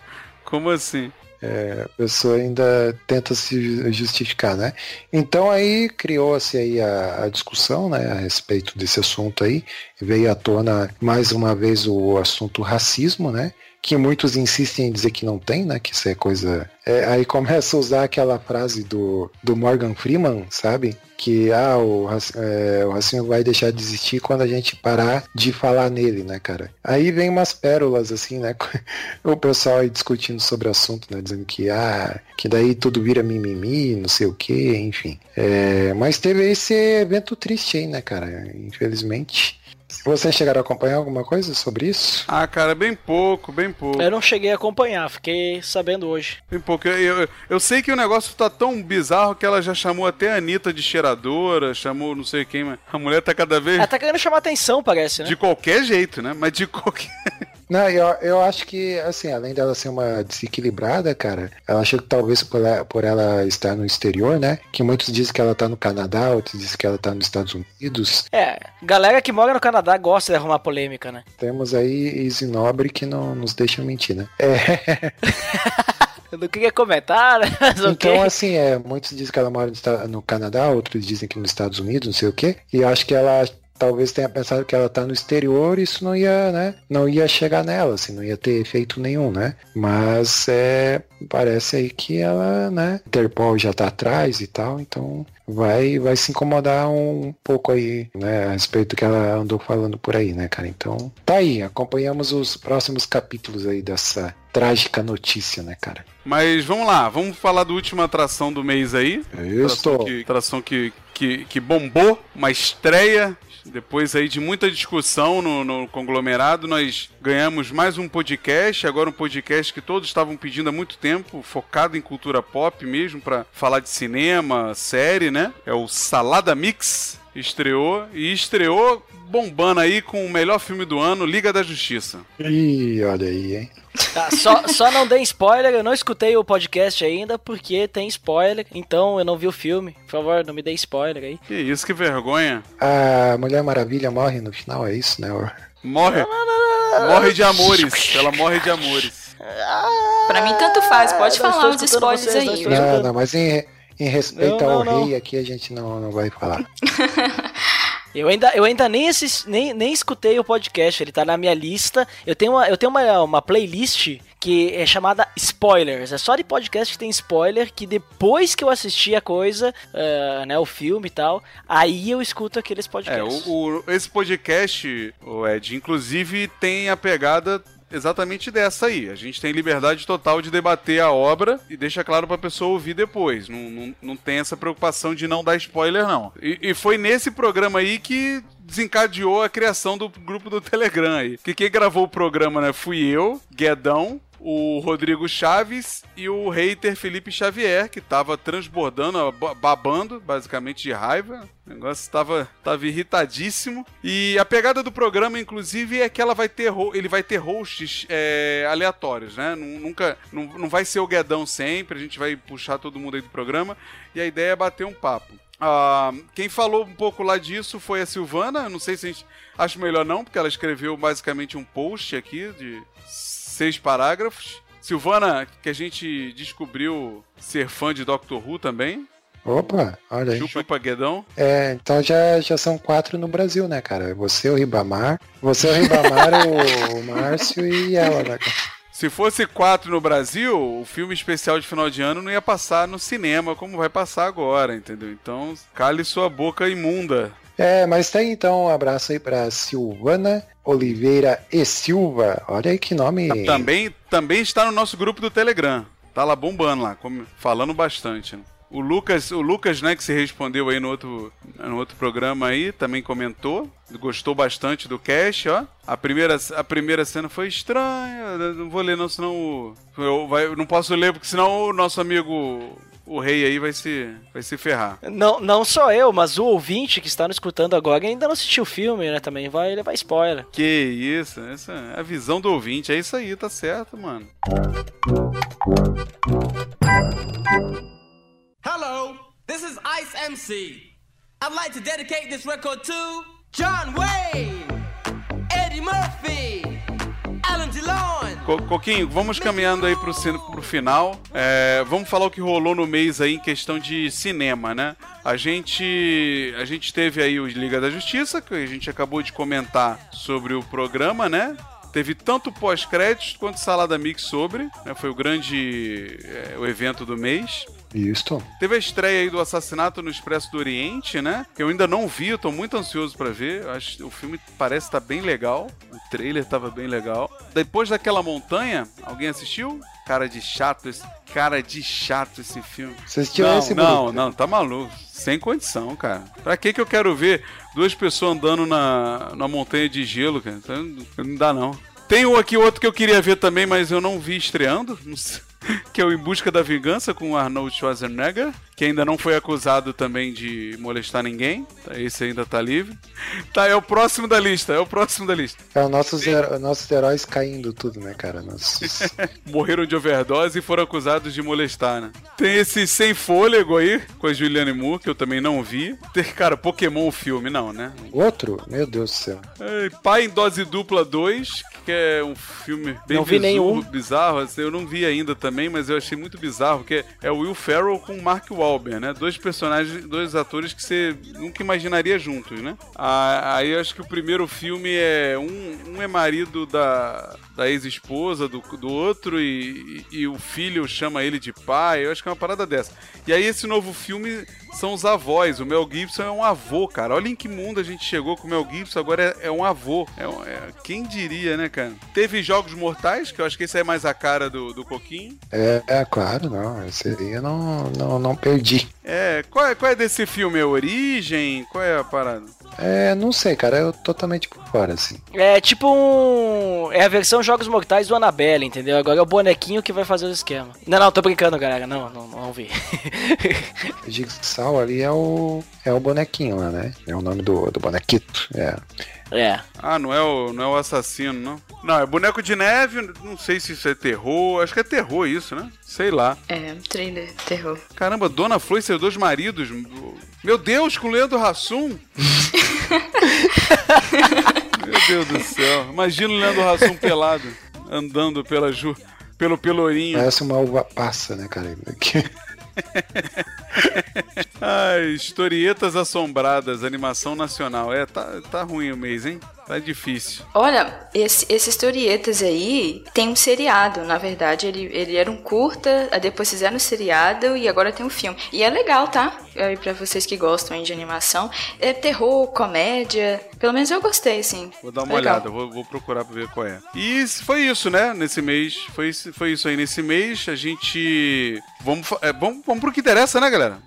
como assim? É, a pessoa ainda tenta se justificar, né? Então aí criou-se aí a, a, discussão, né, a respeito desse assunto aí, veio à tona mais uma vez o assunto racismo, né? Que muitos insistem em dizer que não tem, né? Que isso é coisa. É, aí começa a usar aquela frase do, do Morgan Freeman, sabe? que ah, o, é, o racismo vai deixar de existir quando a gente parar de falar nele, né, cara? Aí vem umas pérolas, assim, né? o pessoal aí discutindo sobre o assunto, né? Dizendo que, ah, que daí tudo vira mimimi, não sei o que, enfim. É, mas teve esse evento triste aí, né, cara? Infelizmente. Vocês chegaram a acompanhar alguma coisa sobre isso? Ah, cara, bem pouco, bem pouco. Eu não cheguei a acompanhar, fiquei sabendo hoje. Bem pouco. Eu, eu, eu sei que o negócio tá tão bizarro que ela já chamou até a Anitta de cheiradora, chamou não sei quem, mas a mulher tá cada vez. Ela tá querendo chamar atenção, parece, né? De qualquer jeito, né? Mas de qualquer. Não, eu, eu acho que, assim, além dela ser uma desequilibrada, cara, eu acho que talvez por ela, por ela estar no exterior, né? Que muitos dizem que ela tá no Canadá, outros dizem que ela tá nos Estados Unidos. É, galera que mora no Canadá gosta de arrumar polêmica, né? Temos aí Easy Nobre que não nos deixa mentir, né? É. Eu não queria comentar, né? Então, okay. assim, é, muitos dizem que ela mora no Canadá, outros dizem que nos Estados Unidos, não sei o quê. E eu acho que ela talvez tenha pensado que ela tá no exterior, isso não ia, né? Não ia chegar nela, assim, não ia ter efeito nenhum, né? Mas é, parece aí que ela, né? Interpol já tá atrás e tal, então vai vai se incomodar um pouco aí, né, a respeito do que ela andou falando por aí, né, cara? Então, tá aí, acompanhamos os próximos capítulos aí dessa trágica notícia, né, cara? Mas vamos lá, vamos falar da última atração do mês aí. Isso. Atração que, atração que, que, que bombou, uma estreia depois aí de muita discussão no, no, conglomerado, nós ganhamos mais um podcast, agora um podcast que todos estavam pedindo há muito tempo, focado em cultura pop mesmo, para falar de cinema, série, né? É o Salada Mix. Estreou e estreou bombando aí com o melhor filme do ano, Liga da Justiça. Ih, olha aí, hein? Tá, só, só não dê spoiler, eu não escutei o podcast ainda porque tem spoiler, então eu não vi o filme. Por favor, não me dê spoiler aí. Que isso, que vergonha. A Mulher Maravilha morre no final, é isso, né? Morre. Morre de amores. Ela morre de amores. Pra mim, tanto faz, pode falar os spoilers vocês, aí. Não, não, mas em, em respeito ao rei aqui, a gente não, não vai falar. Eu ainda, eu ainda nem, assisti, nem, nem escutei o podcast, ele tá na minha lista. Eu tenho uma, eu tenho uma, uma playlist que é chamada Spoilers. É só de podcast que tem spoiler, que depois que eu assisti a coisa, uh, né, o filme e tal, aí eu escuto aqueles É, podcasts. o, o- esse podcast, o Ed, inclusive tem a pegada exatamente dessa aí. A gente tem liberdade total de debater a obra e deixa claro pra pessoa ouvir depois. Não, não, não tem essa preocupação de não dar spoiler, não. E, e foi nesse programa aí que desencadeou a criação do grupo do Telegram aí. Que quem gravou o programa, né, fui eu, Guedão, o Rodrigo Chaves e o hater Felipe Xavier, que tava transbordando, ba- babando, basicamente de raiva. O negócio tava, tava irritadíssimo. E a pegada do programa, inclusive, é que ela vai ter, ele vai ter hosts é, aleatórios, né? Nu- Nunca, não, não vai ser o Guedão sempre, a gente vai puxar todo mundo aí do programa. E a ideia é bater um papo. Ah, quem falou um pouco lá disso foi a Silvana. Não sei se a gente acha melhor não, porque ela escreveu basicamente um post aqui de seis parágrafos. Silvana, que a gente descobriu ser fã de Doctor Who também. Opa, olha aí. Chupa Guedão. É, então já, já são quatro no Brasil, né, cara? Você, o Ribamar, você, o Ribamar, o, o Márcio e ela, né? cara? Se fosse quatro no Brasil, o filme especial de final de ano não ia passar no cinema como vai passar agora, entendeu? Então, cale sua boca imunda. É, mas tem então um abraço aí pra Silvana Oliveira e Silva. Olha aí que nome. Também, também está no nosso grupo do Telegram. Tá lá bombando lá, falando bastante. né? O Lucas, o Lucas, né, que se respondeu aí no outro, no outro programa aí, também comentou. Gostou bastante do cast, ó. A primeira, a primeira cena foi estranha. eu Não vou ler não, senão eu, vai, não posso ler porque senão o nosso amigo o rei aí vai se vai se ferrar. Não, não só eu, mas o ouvinte que está nos escutando agora ainda não assistiu o filme, né? Também vai levar spoiler. Que isso, essa é a visão do ouvinte. É isso aí, tá certo, mano. Hello, this is Ice MC. I'd like to dedicate this record to John Wayne, Eddie Murphy, Alan DeLon. Co- Coquinho, vamos caminhando aí pro, pro final. É, vamos falar o que rolou no mês aí em questão de cinema, né? A gente, a gente teve aí o Liga da Justiça, que a gente acabou de comentar sobre o programa, né? Teve tanto pós-créditos quanto salada mix sobre, né? Foi o grande é, o evento do mês. Isso. Teve a estreia aí do Assassinato no Expresso do Oriente, né? Que eu ainda não vi, eu tô muito ansioso pra ver. Eu acho que o filme parece estar bem legal. O trailer tava bem legal. Depois daquela montanha, alguém assistiu? Cara de chato, esse cara de chato esse filme. Você assistiu Não, esse, não, Bruno? não, tá maluco. Sem condição, cara. Pra que que eu quero ver duas pessoas andando na, na montanha de gelo, cara? Então, Não dá não. Tem aqui outro que eu queria ver também, mas eu não vi estreando. Que é o Em Busca da Vingança com Arnold Schwarzenegger, que ainda não foi acusado também de molestar ninguém. Tá, Esse ainda tá livre. Tá, é o próximo da lista, é o próximo da lista. É os nossos, heró- nossos heróis caindo tudo, né, cara? Nossos... morreram de overdose e foram acusados de molestar, né? Tem esse Sem Fôlego aí, com a Julianne Moore, que eu também não vi. Tem, cara, Pokémon o filme, não, né? Outro? Meu Deus do céu. É, Pai em Dose Dupla 2, que é um filme bem Não vi bizarro, nenhum. bizarro. assim, eu não vi ainda também, mas eu achei muito bizarro, que é o Will Ferrell com o Mark Wahlberg, né? Dois personagens, dois atores que você nunca imaginaria juntos, né? Ah, Aí eu acho que o primeiro filme é um, um é marido da, da ex-esposa do, do outro e, e, e o filho chama ele de pai. Eu acho que é uma parada dessa. E aí esse novo filme são os avós. O Mel Gibson é um avô, cara. Olha em que mundo a gente chegou com o Mel Gibson, agora é, é um avô. É, é- quem diria, né, cara? Teve Jogos Mortais, que eu acho que esse é mais a cara do, do Coquinho. É, é, claro, não. Esse aí eu não, não, não perdi. É, qual é, qual é desse filme? É Origem? Qual é a parada? É, não sei, cara. Eu totalmente por fora, assim. É tipo um. É a versão Jogos Mortais do Annabelle, entendeu? Agora é o bonequinho que vai fazer o esquema. Não, não, tô brincando, galera. Não, não, não vi. O Jigsaw ali é o, é o bonequinho lá, né? É o nome do, do bonequito. É. é. Ah, não é, o, não é o assassino, não? Não, é boneco de neve, não sei se isso é terror. Acho que é terror isso, né? Sei lá. É, trailer, terror. Caramba, Dona Flor e seus dois maridos. Meu Deus, com o Leandro Hassum. Meu Deus do céu. Imagina o Leandro Hassum pelado, andando pela ju... pelo Pelourinho. Parece uma uva passa, né, cara? Ai, historietas assombradas, animação nacional. É, tá, tá ruim o mês, hein? Tá difícil. Olha, esse, esse historietas aí tem um seriado, na verdade. Ele, ele era um curta, depois fizeram um seriado e agora tem um filme. E é legal, tá? Aí pra vocês que gostam aí de animação. É terror, comédia. Pelo menos eu gostei, sim. Vou dar uma Legal. olhada, vou, vou procurar pra ver qual é. E foi isso, né? Nesse mês. Foi, isso- foi isso aí. Nesse mês a gente. Vamos, é, vamos, vamos pro que interessa, né, galera?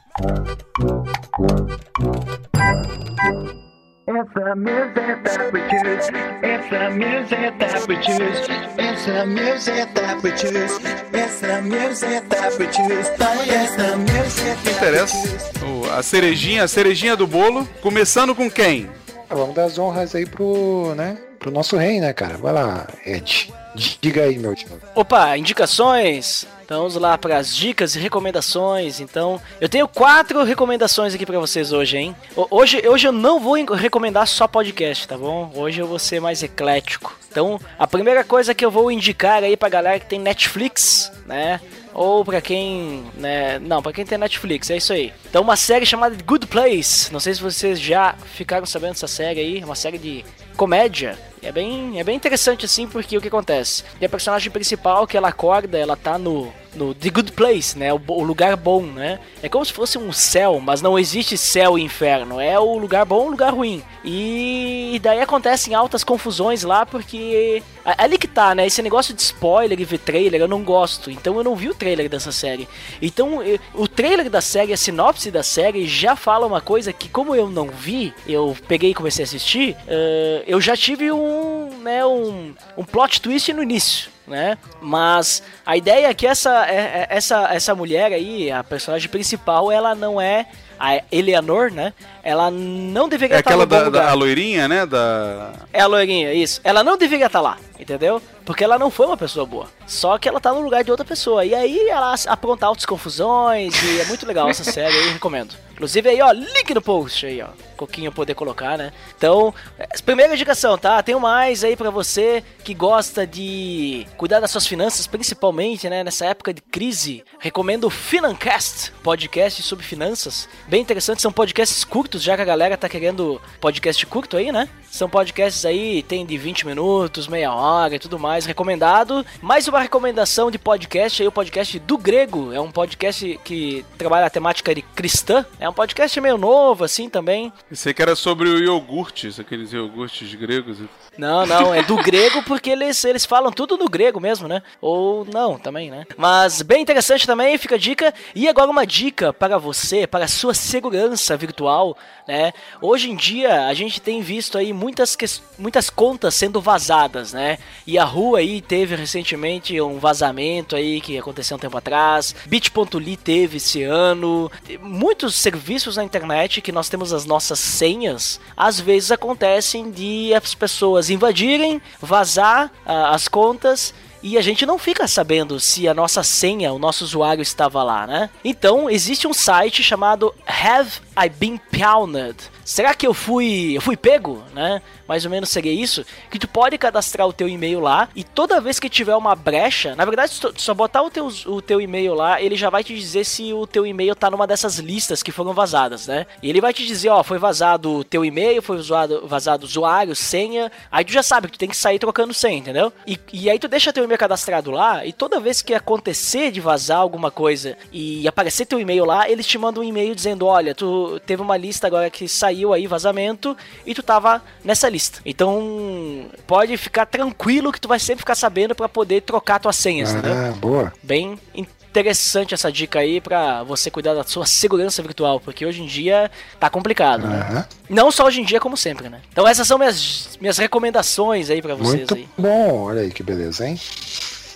It's the music that we choose. It's the music that we choose. It's the music that we choose. It's the music that we choose. It's the music que interessa? O- a cerejinha, a cerejinha do bolo. Começando com quem? Ah, Vamos dar as honras aí pro, né, pro nosso rei, né, cara? Vai lá, Ed. Diga aí, meu tio. Opa, indicações. Então vamos lá para as dicas e recomendações. Então, eu tenho quatro recomendações aqui para vocês hoje, hein? Ho- Hoje, hoje eu não vou recomendar só podcast, tá bom? Hoje eu vou ser mais eclético. Então, a primeira coisa que eu vou indicar aí pra galera que tem Netflix, né? Ou pra quem, né, não, pra quem tem Netflix, é isso aí. Então, uma série chamada Good Place. Não sei se vocês já ficaram sabendo dessa série aí, é uma série de comédia. É bem, é bem interessante assim, porque o que acontece? Tem a personagem principal que ela acorda, ela tá no, no The Good Place, né? O, o lugar bom, né? É como se fosse um céu, mas não existe céu e inferno. É o lugar bom o lugar ruim. E daí acontecem altas confusões lá, porque. Ali que tá, né? Esse negócio de spoiler e ver trailer eu não gosto. Então eu não vi o trailer dessa série. Então o trailer da série, a sinopse da série já fala uma coisa que, como eu não vi, eu peguei e comecei a assistir, eh, eu já tive um, né, um, um plot twist no início. Né? Mas a ideia é que essa, é- é- essa, essa mulher aí, a personagem principal, ela não é a Eleanor, né? Ela não deveria É estar aquela da, da a loirinha, né? Da. É a loirinha, isso. Ela não deveria estar lá, entendeu? Porque ela não foi uma pessoa boa. Só que ela tá no lugar de outra pessoa. E aí ela apronta altas confusões e é muito legal essa série aí, eu recomendo. Inclusive aí, ó, link no post aí, ó. Coquinho poder colocar, né? Então, é, primeira indicação, tá? Tenho mais aí pra você que gosta de cuidar das suas finanças, principalmente, né, nessa época de crise. Recomendo o Financast, podcast sobre finanças. Bem interessante, são podcasts curtos, já que a galera tá querendo podcast curto aí, né? São podcasts aí, tem de 20 minutos, meia hora e tudo mais, recomendado. Mais uma recomendação de podcast aí, o podcast do Grego. É um podcast que trabalha a temática de cristã. É um podcast meio novo, assim, também. Pensei que era sobre o iogurtes, aqueles iogurtes gregos. Não, não, é do grego porque eles, eles falam tudo no grego mesmo, né? Ou não, também, né? Mas bem interessante também, fica a dica. E agora uma dica para você, para a sua segurança virtual, né? Hoje em dia a gente tem visto aí muitas, muitas contas sendo vazadas, né? E a rua aí teve recentemente um vazamento aí que aconteceu um tempo atrás. Bit.ly teve esse ano. Muitos serviços na internet que nós temos as nossas senhas, às vezes acontecem de as pessoas invadirem, vazar as contas e a gente não fica sabendo se a nossa senha, o nosso usuário estava lá, né? Então, existe um site chamado Have I Been Pwned? Será que eu fui, eu fui pego, né? Mais ou menos seria isso, que tu pode cadastrar o teu e-mail lá e toda vez que tiver uma brecha, na verdade, tu só botar o teu, o teu e-mail lá, ele já vai te dizer se o teu e-mail tá numa dessas listas que foram vazadas, né? E ele vai te dizer, ó, foi vazado o teu e-mail, foi vazado, vazado usuário, senha, aí tu já sabe que tu tem que sair trocando senha, entendeu? E, e aí tu deixa teu e-mail cadastrado lá e toda vez que acontecer de vazar alguma coisa e aparecer teu e-mail lá, eles te mandam um e-mail dizendo, olha, tu teve uma lista agora que saiu aí, vazamento, e tu tava nessa lista. Então, pode ficar tranquilo que tu vai sempre ficar sabendo pra poder trocar tuas senhas, entendeu? Ah, boa. Bem interessante essa dica aí pra você cuidar da sua segurança virtual, porque hoje em dia tá complicado, né? Aham. Não só hoje em dia, como sempre, né? Então essas são minhas, minhas recomendações aí pra vocês Muito aí. bom, olha aí que beleza, hein?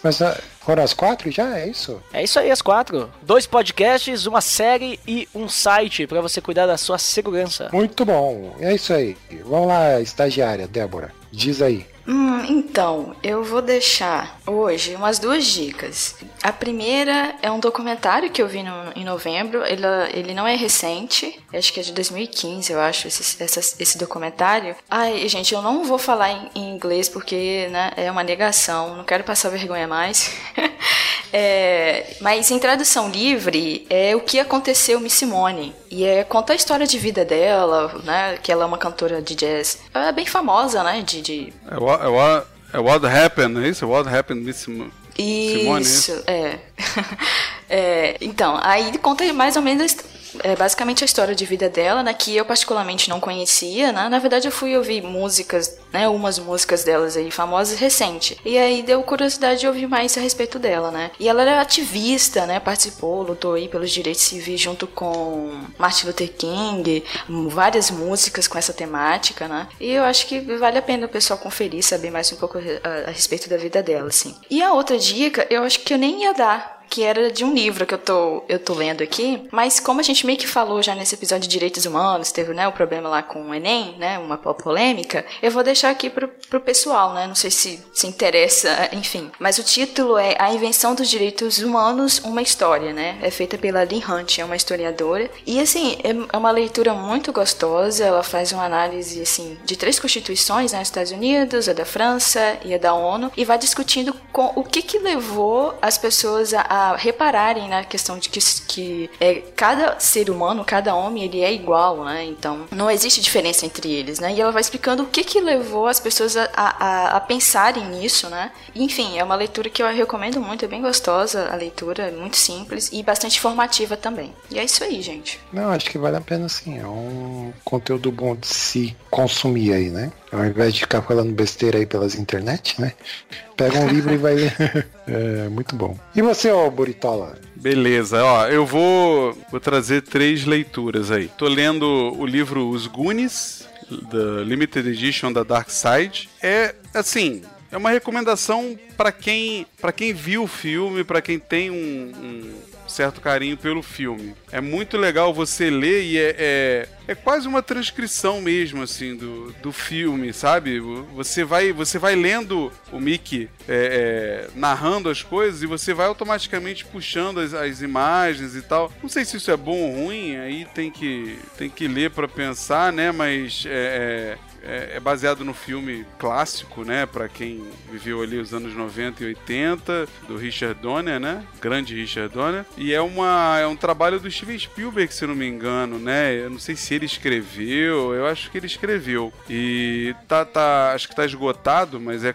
Mas ah, foram as quatro já? É isso? É isso aí, as quatro. Dois podcasts, uma série e um site pra você cuidar da sua segurança. Muito bom, é isso aí. Vamos lá, estagiária, Débora. Diz aí. Hum, então, eu vou deixar hoje umas duas dicas. A primeira é um documentário que eu vi no- em novembro. Ele, ele não é recente, acho que é de 2015, eu acho, esse, essa- esse documentário. Ai, gente, eu não vou falar em, em inglês porque né, é uma negação, não quero passar vergonha mais. É, mas em tradução livre é o que aconteceu Miss Simone. E é, conta a história de vida dela, né? Que ela é uma cantora de jazz é bem famosa, né? De, de... É, what, é, what, é What Happened, é isso? What Happened Miss Simone? Simone, Isso, é. É, Então, aí conta mais ou menos é, basicamente a história de vida dela, né? Que eu particularmente não conhecia, né? Na verdade, eu fui ouvir músicas, né? Umas músicas delas aí famosas recente. E aí deu curiosidade de ouvir mais a respeito dela, né? E ela era ativista, né? Participou, lutou aí pelos direitos civis junto com Martin Luther King, várias músicas com essa temática, né? E eu acho que vale a pena o pessoal conferir, saber mais um pouco a, a respeito da vida dela, assim. E a outra dica, eu acho que eu nem ia dar, que era de um livro que eu tô, eu tô lendo aqui, mas como a gente meio que falou já nesse episódio de direitos humanos, teve né, o problema lá com o Enem, né, uma polêmica, eu vou deixar aqui pro, pro pessoal, né, não sei se se interessa, enfim. Mas o título é A Invenção dos Direitos Humanos, uma História, né, é feita pela Lynn Hunt, é uma historiadora, e assim, é, é uma leitura muito gostosa, ela faz uma análise, assim, de três constituições, né, dos Estados Unidos, a da França e a da ONU, e vai discutindo com o que que levou as pessoas a, a repararem na questão de que, que é, cada ser humano, cada homem, ele é igual, né? Então, não existe diferença entre eles, né? E ela vai explicando o que que levou as pessoas a, a, a pensarem nisso, né? Enfim, é uma leitura que eu recomendo muito, é bem gostosa a leitura, é muito simples e bastante informativa também. E é isso aí, gente. Não, acho que vale a pena sim. É um conteúdo bom de se consumir aí, né? Ao invés de ficar falando besteira aí pelas internet, né? Pega um livro e vai ler. É muito bom. E você, ó, Buritola? Beleza, ó, eu vou, vou trazer três leituras aí. Tô lendo o livro Os Goonies, da Limited Edition da Dark Side. É, assim, é uma recomendação para quem, pra quem viu o filme, para quem tem um, um certo carinho pelo filme. É muito legal você ler e é, é, é, quase uma transcrição mesmo, assim, do, do filme, sabe? Você vai, você vai lendo o Mickey é, é, narrando as coisas e você vai automaticamente puxando as, as, imagens e tal. Não sei se isso é bom ou ruim, aí tem que, tem que ler para pensar, né? Mas é, é, é, baseado no filme clássico, né? Para quem viveu ali os anos 90 e 80, do Richard Donner, né? Grande Richard Donner. E é, uma, é um trabalho do Steven Spielberg, se não me engano, né? Eu não sei se ele escreveu, eu acho que ele escreveu. E tá, tá acho que tá esgotado, mas é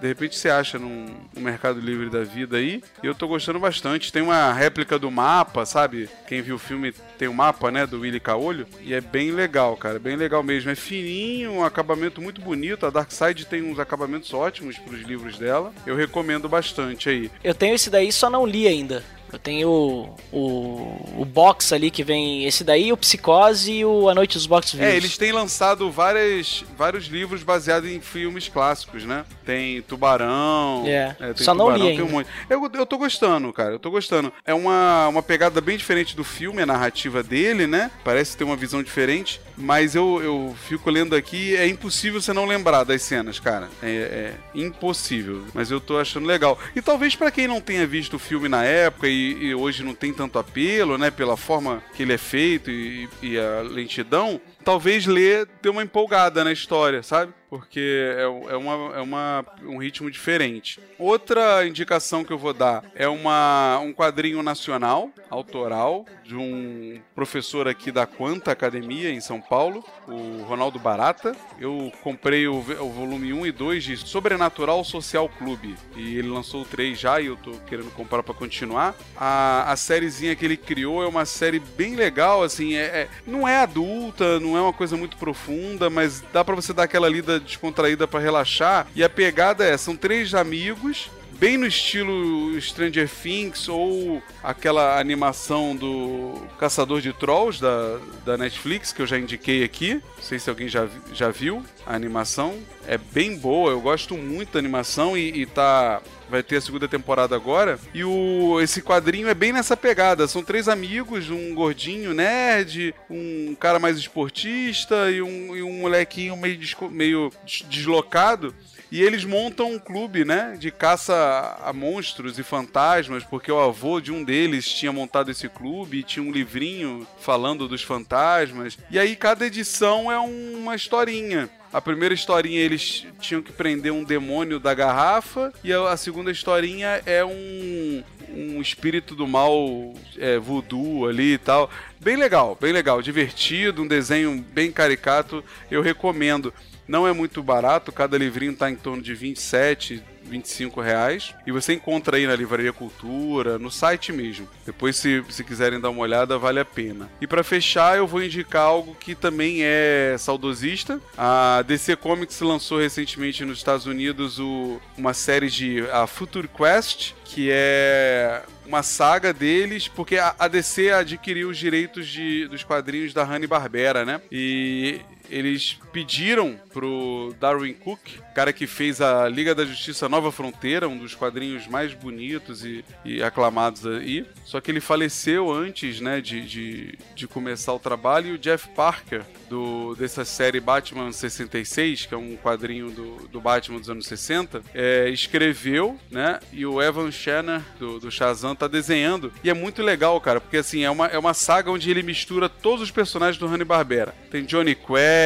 de repente você acha num, num Mercado Livre da vida aí. E eu tô gostando bastante. Tem uma réplica do mapa, sabe? Quem viu o filme tem o um mapa, né? Do Willy Caolho. E é bem legal, cara. Bem legal mesmo. É fininho, uma acabamento muito bonito. A Darkseid tem uns acabamentos ótimos para os livros dela. Eu recomendo bastante aí. Eu tenho esse daí, só não li ainda. Eu tenho o, o, o box ali que vem esse daí, o Psicose e o A Noite dos Box Vivos. É, eles têm lançado várias, vários livros baseados em filmes clássicos, né? Tem Tubarão. É, é tem só Tubarão, não li ainda. um. Eu, eu tô gostando, cara, eu tô gostando. É uma, uma pegada bem diferente do filme, a narrativa dele, né? Parece ter uma visão diferente, mas eu, eu fico lendo aqui, é impossível você não lembrar das cenas, cara. É, é impossível, mas eu tô achando legal. E talvez para quem não tenha visto o filme na época e e, hoje não tem tanto apelo, né? Pela forma que ele é feito e, e a lentidão, talvez ler dê uma empolgada na história, sabe? Porque é, é, uma, é uma, um ritmo diferente. Outra indicação que eu vou dar é uma, um quadrinho nacional, autoral, de um professor aqui da Quanta Academia, em São Paulo, o Ronaldo Barata. Eu comprei o, o volume 1 e 2 de Sobrenatural Social Clube. E ele lançou o 3 já e eu tô querendo comprar para continuar. A, a sériezinha que ele criou é uma série bem legal, assim, é, é não é adulta, não é uma coisa muito profunda, mas dá para você dar aquela lida descontraída para relaxar. E a pegada é: são três amigos bem no estilo Stranger Things ou aquela animação do Caçador de Trolls da, da Netflix, que eu já indiquei aqui. Não sei se alguém já, já viu a animação. É bem boa, eu gosto muito da animação e, e tá vai ter a segunda temporada agora. E o, esse quadrinho é bem nessa pegada. São três amigos, um gordinho nerd, um cara mais esportista e um, e um molequinho meio, meio deslocado. E eles montam um clube, né, de caça a monstros e fantasmas, porque o avô de um deles tinha montado esse clube e tinha um livrinho falando dos fantasmas. E aí cada edição é uma historinha. A primeira historinha eles tinham que prender um demônio da garrafa e a, segunda historinha é um um espírito do mal é, voodoo ali e tal. Bem legal, bem legal, divertido, um desenho bem caricato, eu recomendo. Não é muito barato, cada livrinho está em torno de 27, 25 reais. E você encontra aí na Livraria Cultura, no site mesmo. Depois, se, se quiserem dar uma olhada, vale a pena. E para fechar, eu vou indicar algo que também é saudosista. A DC Comics lançou recentemente nos Estados Unidos o, uma série de a Future Quest, que é uma saga deles, porque a DC adquiriu os direitos de, dos quadrinhos da Hanna-Barbera, né? E eles pediram pro Darwin Cook, cara que fez a Liga da Justiça Nova Fronteira, um dos quadrinhos mais bonitos e, e aclamados aí. Só que ele faleceu antes, né, de, de, de começar o trabalho. E o Jeff Parker, do, dessa série Batman 66, que é um quadrinho do, do Batman dos anos 60, é, escreveu, né? E o Evan Shanner, do, do Shazam, tá desenhando. E é muito legal, cara, porque assim, é uma, é uma saga onde ele mistura todos os personagens do Hanna-Barbera. Tem Johnny Quest,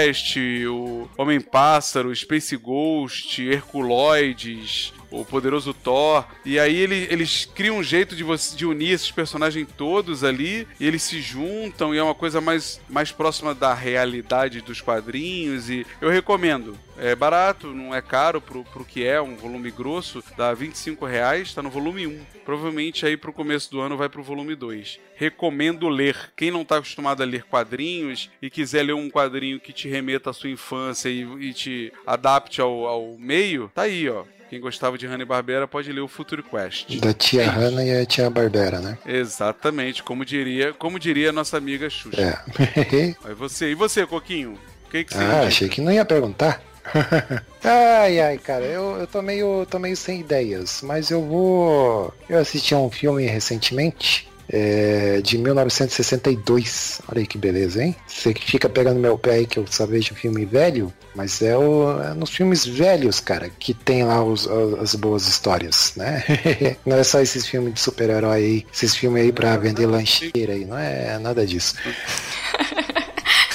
o Homem-Pássaro, Space Ghost, Herculoides, o poderoso Thor. E aí ele- eles criam um jeito de, você, de unir esses personagens todos ali. E eles se juntam e é uma coisa mais, mais próxima da realidade dos quadrinhos. E eu recomendo. É barato, não é caro pro, pro que é, um volume grosso, dá 25 reais, tá no volume 1. Provavelmente aí pro começo do ano vai pro volume 2. Recomendo ler. Quem não tá acostumado a ler quadrinhos e quiser ler um quadrinho que te remeta à sua infância e, e te adapte ao, ao meio, tá aí, ó. Quem gostava de Hanna-Barbera pode ler o Future Quest. Da tia Hanna e a tia Barbera, né? Exatamente, como diria, como diria a nossa amiga Xuxa. É. Aí você, e você, Coquinho? O que, que você ah, indica? achei que não ia perguntar. ai, ai, cara, eu, eu tô, meio, tô meio sem ideias, mas eu vou. Eu assisti a um filme recentemente. É, de 1962. Olha aí que beleza, hein? Você que fica pegando meu pé aí que eu só vejo filme velho, mas é, o, é nos filmes velhos, cara, que tem lá os- as boas histórias, né? não é só esses filmes de super-herói aí, esses filmes aí pra vender lancheira aí, não é nada disso.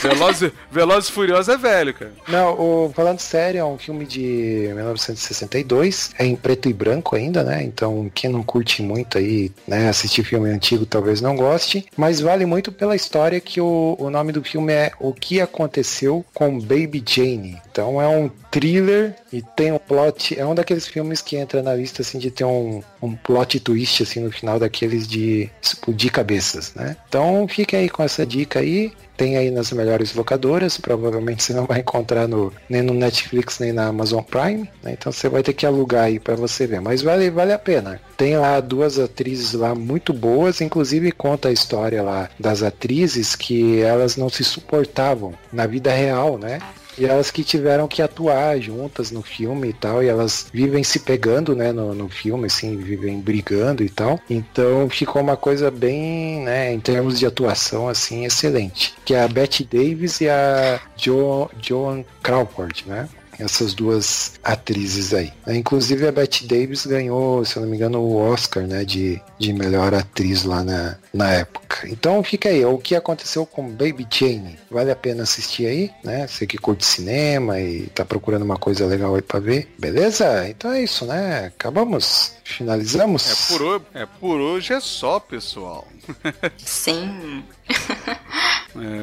Velozes Veloz e Furiosos é velho, cara. Não, o, falando sério, é um filme de 1962, é em preto e branco ainda, né? Então, quem não curte muito aí, né, assistir filme antigo talvez não goste, mas vale muito pela história que o, o nome do filme é O que aconteceu com Baby Jane. Então, é um thriller e tem um plot, é um daqueles filmes que entra na lista assim de ter um, um plot twist assim no final daqueles de explodir cabeças, né? Então, fica aí com essa dica aí. Tem aí nas melhores locadoras, provavelmente você não vai encontrar no, nem no Netflix nem na Amazon Prime, né? então você vai ter que alugar aí para você ver, mas vale, vale a pena. Tem lá duas atrizes lá muito boas, inclusive conta a história lá das atrizes que elas não se suportavam na vida real, né? E elas que tiveram que atuar juntas no filme e tal, e elas vivem se pegando, né, no, no filme, assim, vivem brigando e tal. Então ficou uma coisa bem, né, em termos de atuação, assim, excelente. Que é a Betty Davis e a jo, Joan Crawford, né? Essas duas atrizes aí. Inclusive a Betty Davis ganhou, se não me engano, o Oscar, né, de, de melhor atriz lá na, na época. Então fica aí, o que aconteceu com Baby Jane? Vale a pena assistir aí, né? Você que curte cinema e tá procurando uma coisa legal aí pra ver. Beleza? Então é isso, né? Acabamos? Finalizamos? É por, ho- é por hoje é só, pessoal. Sim.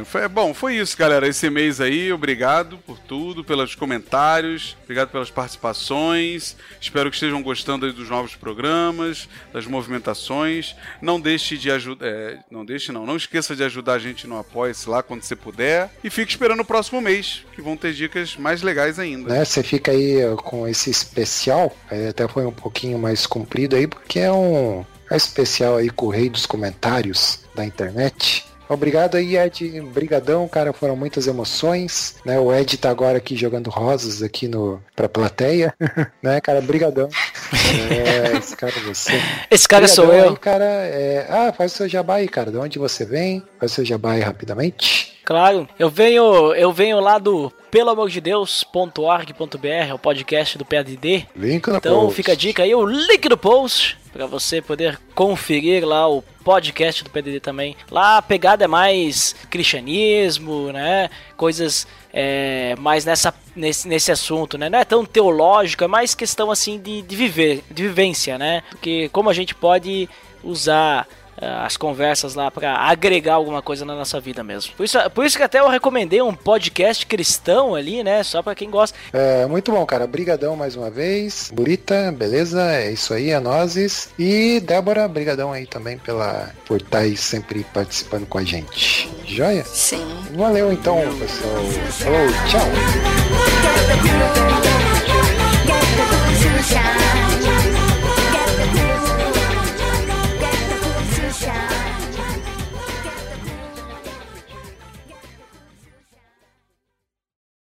É, foi, bom, foi isso, galera. Esse mês aí, obrigado por tudo, pelos comentários, obrigado pelas participações. Espero que estejam gostando aí dos novos programas, das movimentações. Não deixe de ajudar. não deixe, não. Não esqueça de ajudar a gente no Apoia-se lá quando você puder. E fique esperando o próximo mês, que vão ter dicas mais legais ainda. né? Você fica aí com esse especial, é, até foi um pouquinho mais comprido aí, porque é um é especial aí com o rei dos comentários da internet. Obrigado aí, Ed. Brigadão, cara. Foram muitas emoções, né? O Ed tá agora aqui jogando rosas aqui no pra plateia, né, cara? Brigadão. É, esse cara é você. Esse cara sou Brigadão eu. Aí, cara, é... Ah, faz o seu jabá aí, cara. De onde você vem? Faz o seu jabá aí rapidamente. Claro, eu venho, eu venho lá do pelo amor de Deus.org.br, o podcast do PADD. Link no Então post. fica a dica aí, o link do post, para você poder conferir lá o podcast do PDD também. Lá a pegada é mais cristianismo, né? Coisas é, mais nessa, nesse, nesse assunto, né? Não é tão teológico, é mais questão assim de, de viver, de vivência, né? Porque como a gente pode usar as conversas lá para agregar alguma coisa na nossa vida mesmo. Por isso, por isso que até eu recomendei um podcast cristão ali, né? Só para quem gosta. É, muito bom, cara. Brigadão mais uma vez. Burita, beleza? É isso aí, a nozes. E Débora, brigadão aí também pela por estar aí sempre participando com a gente. Joia? Sim. Valeu então, pessoal. Falou, tchau.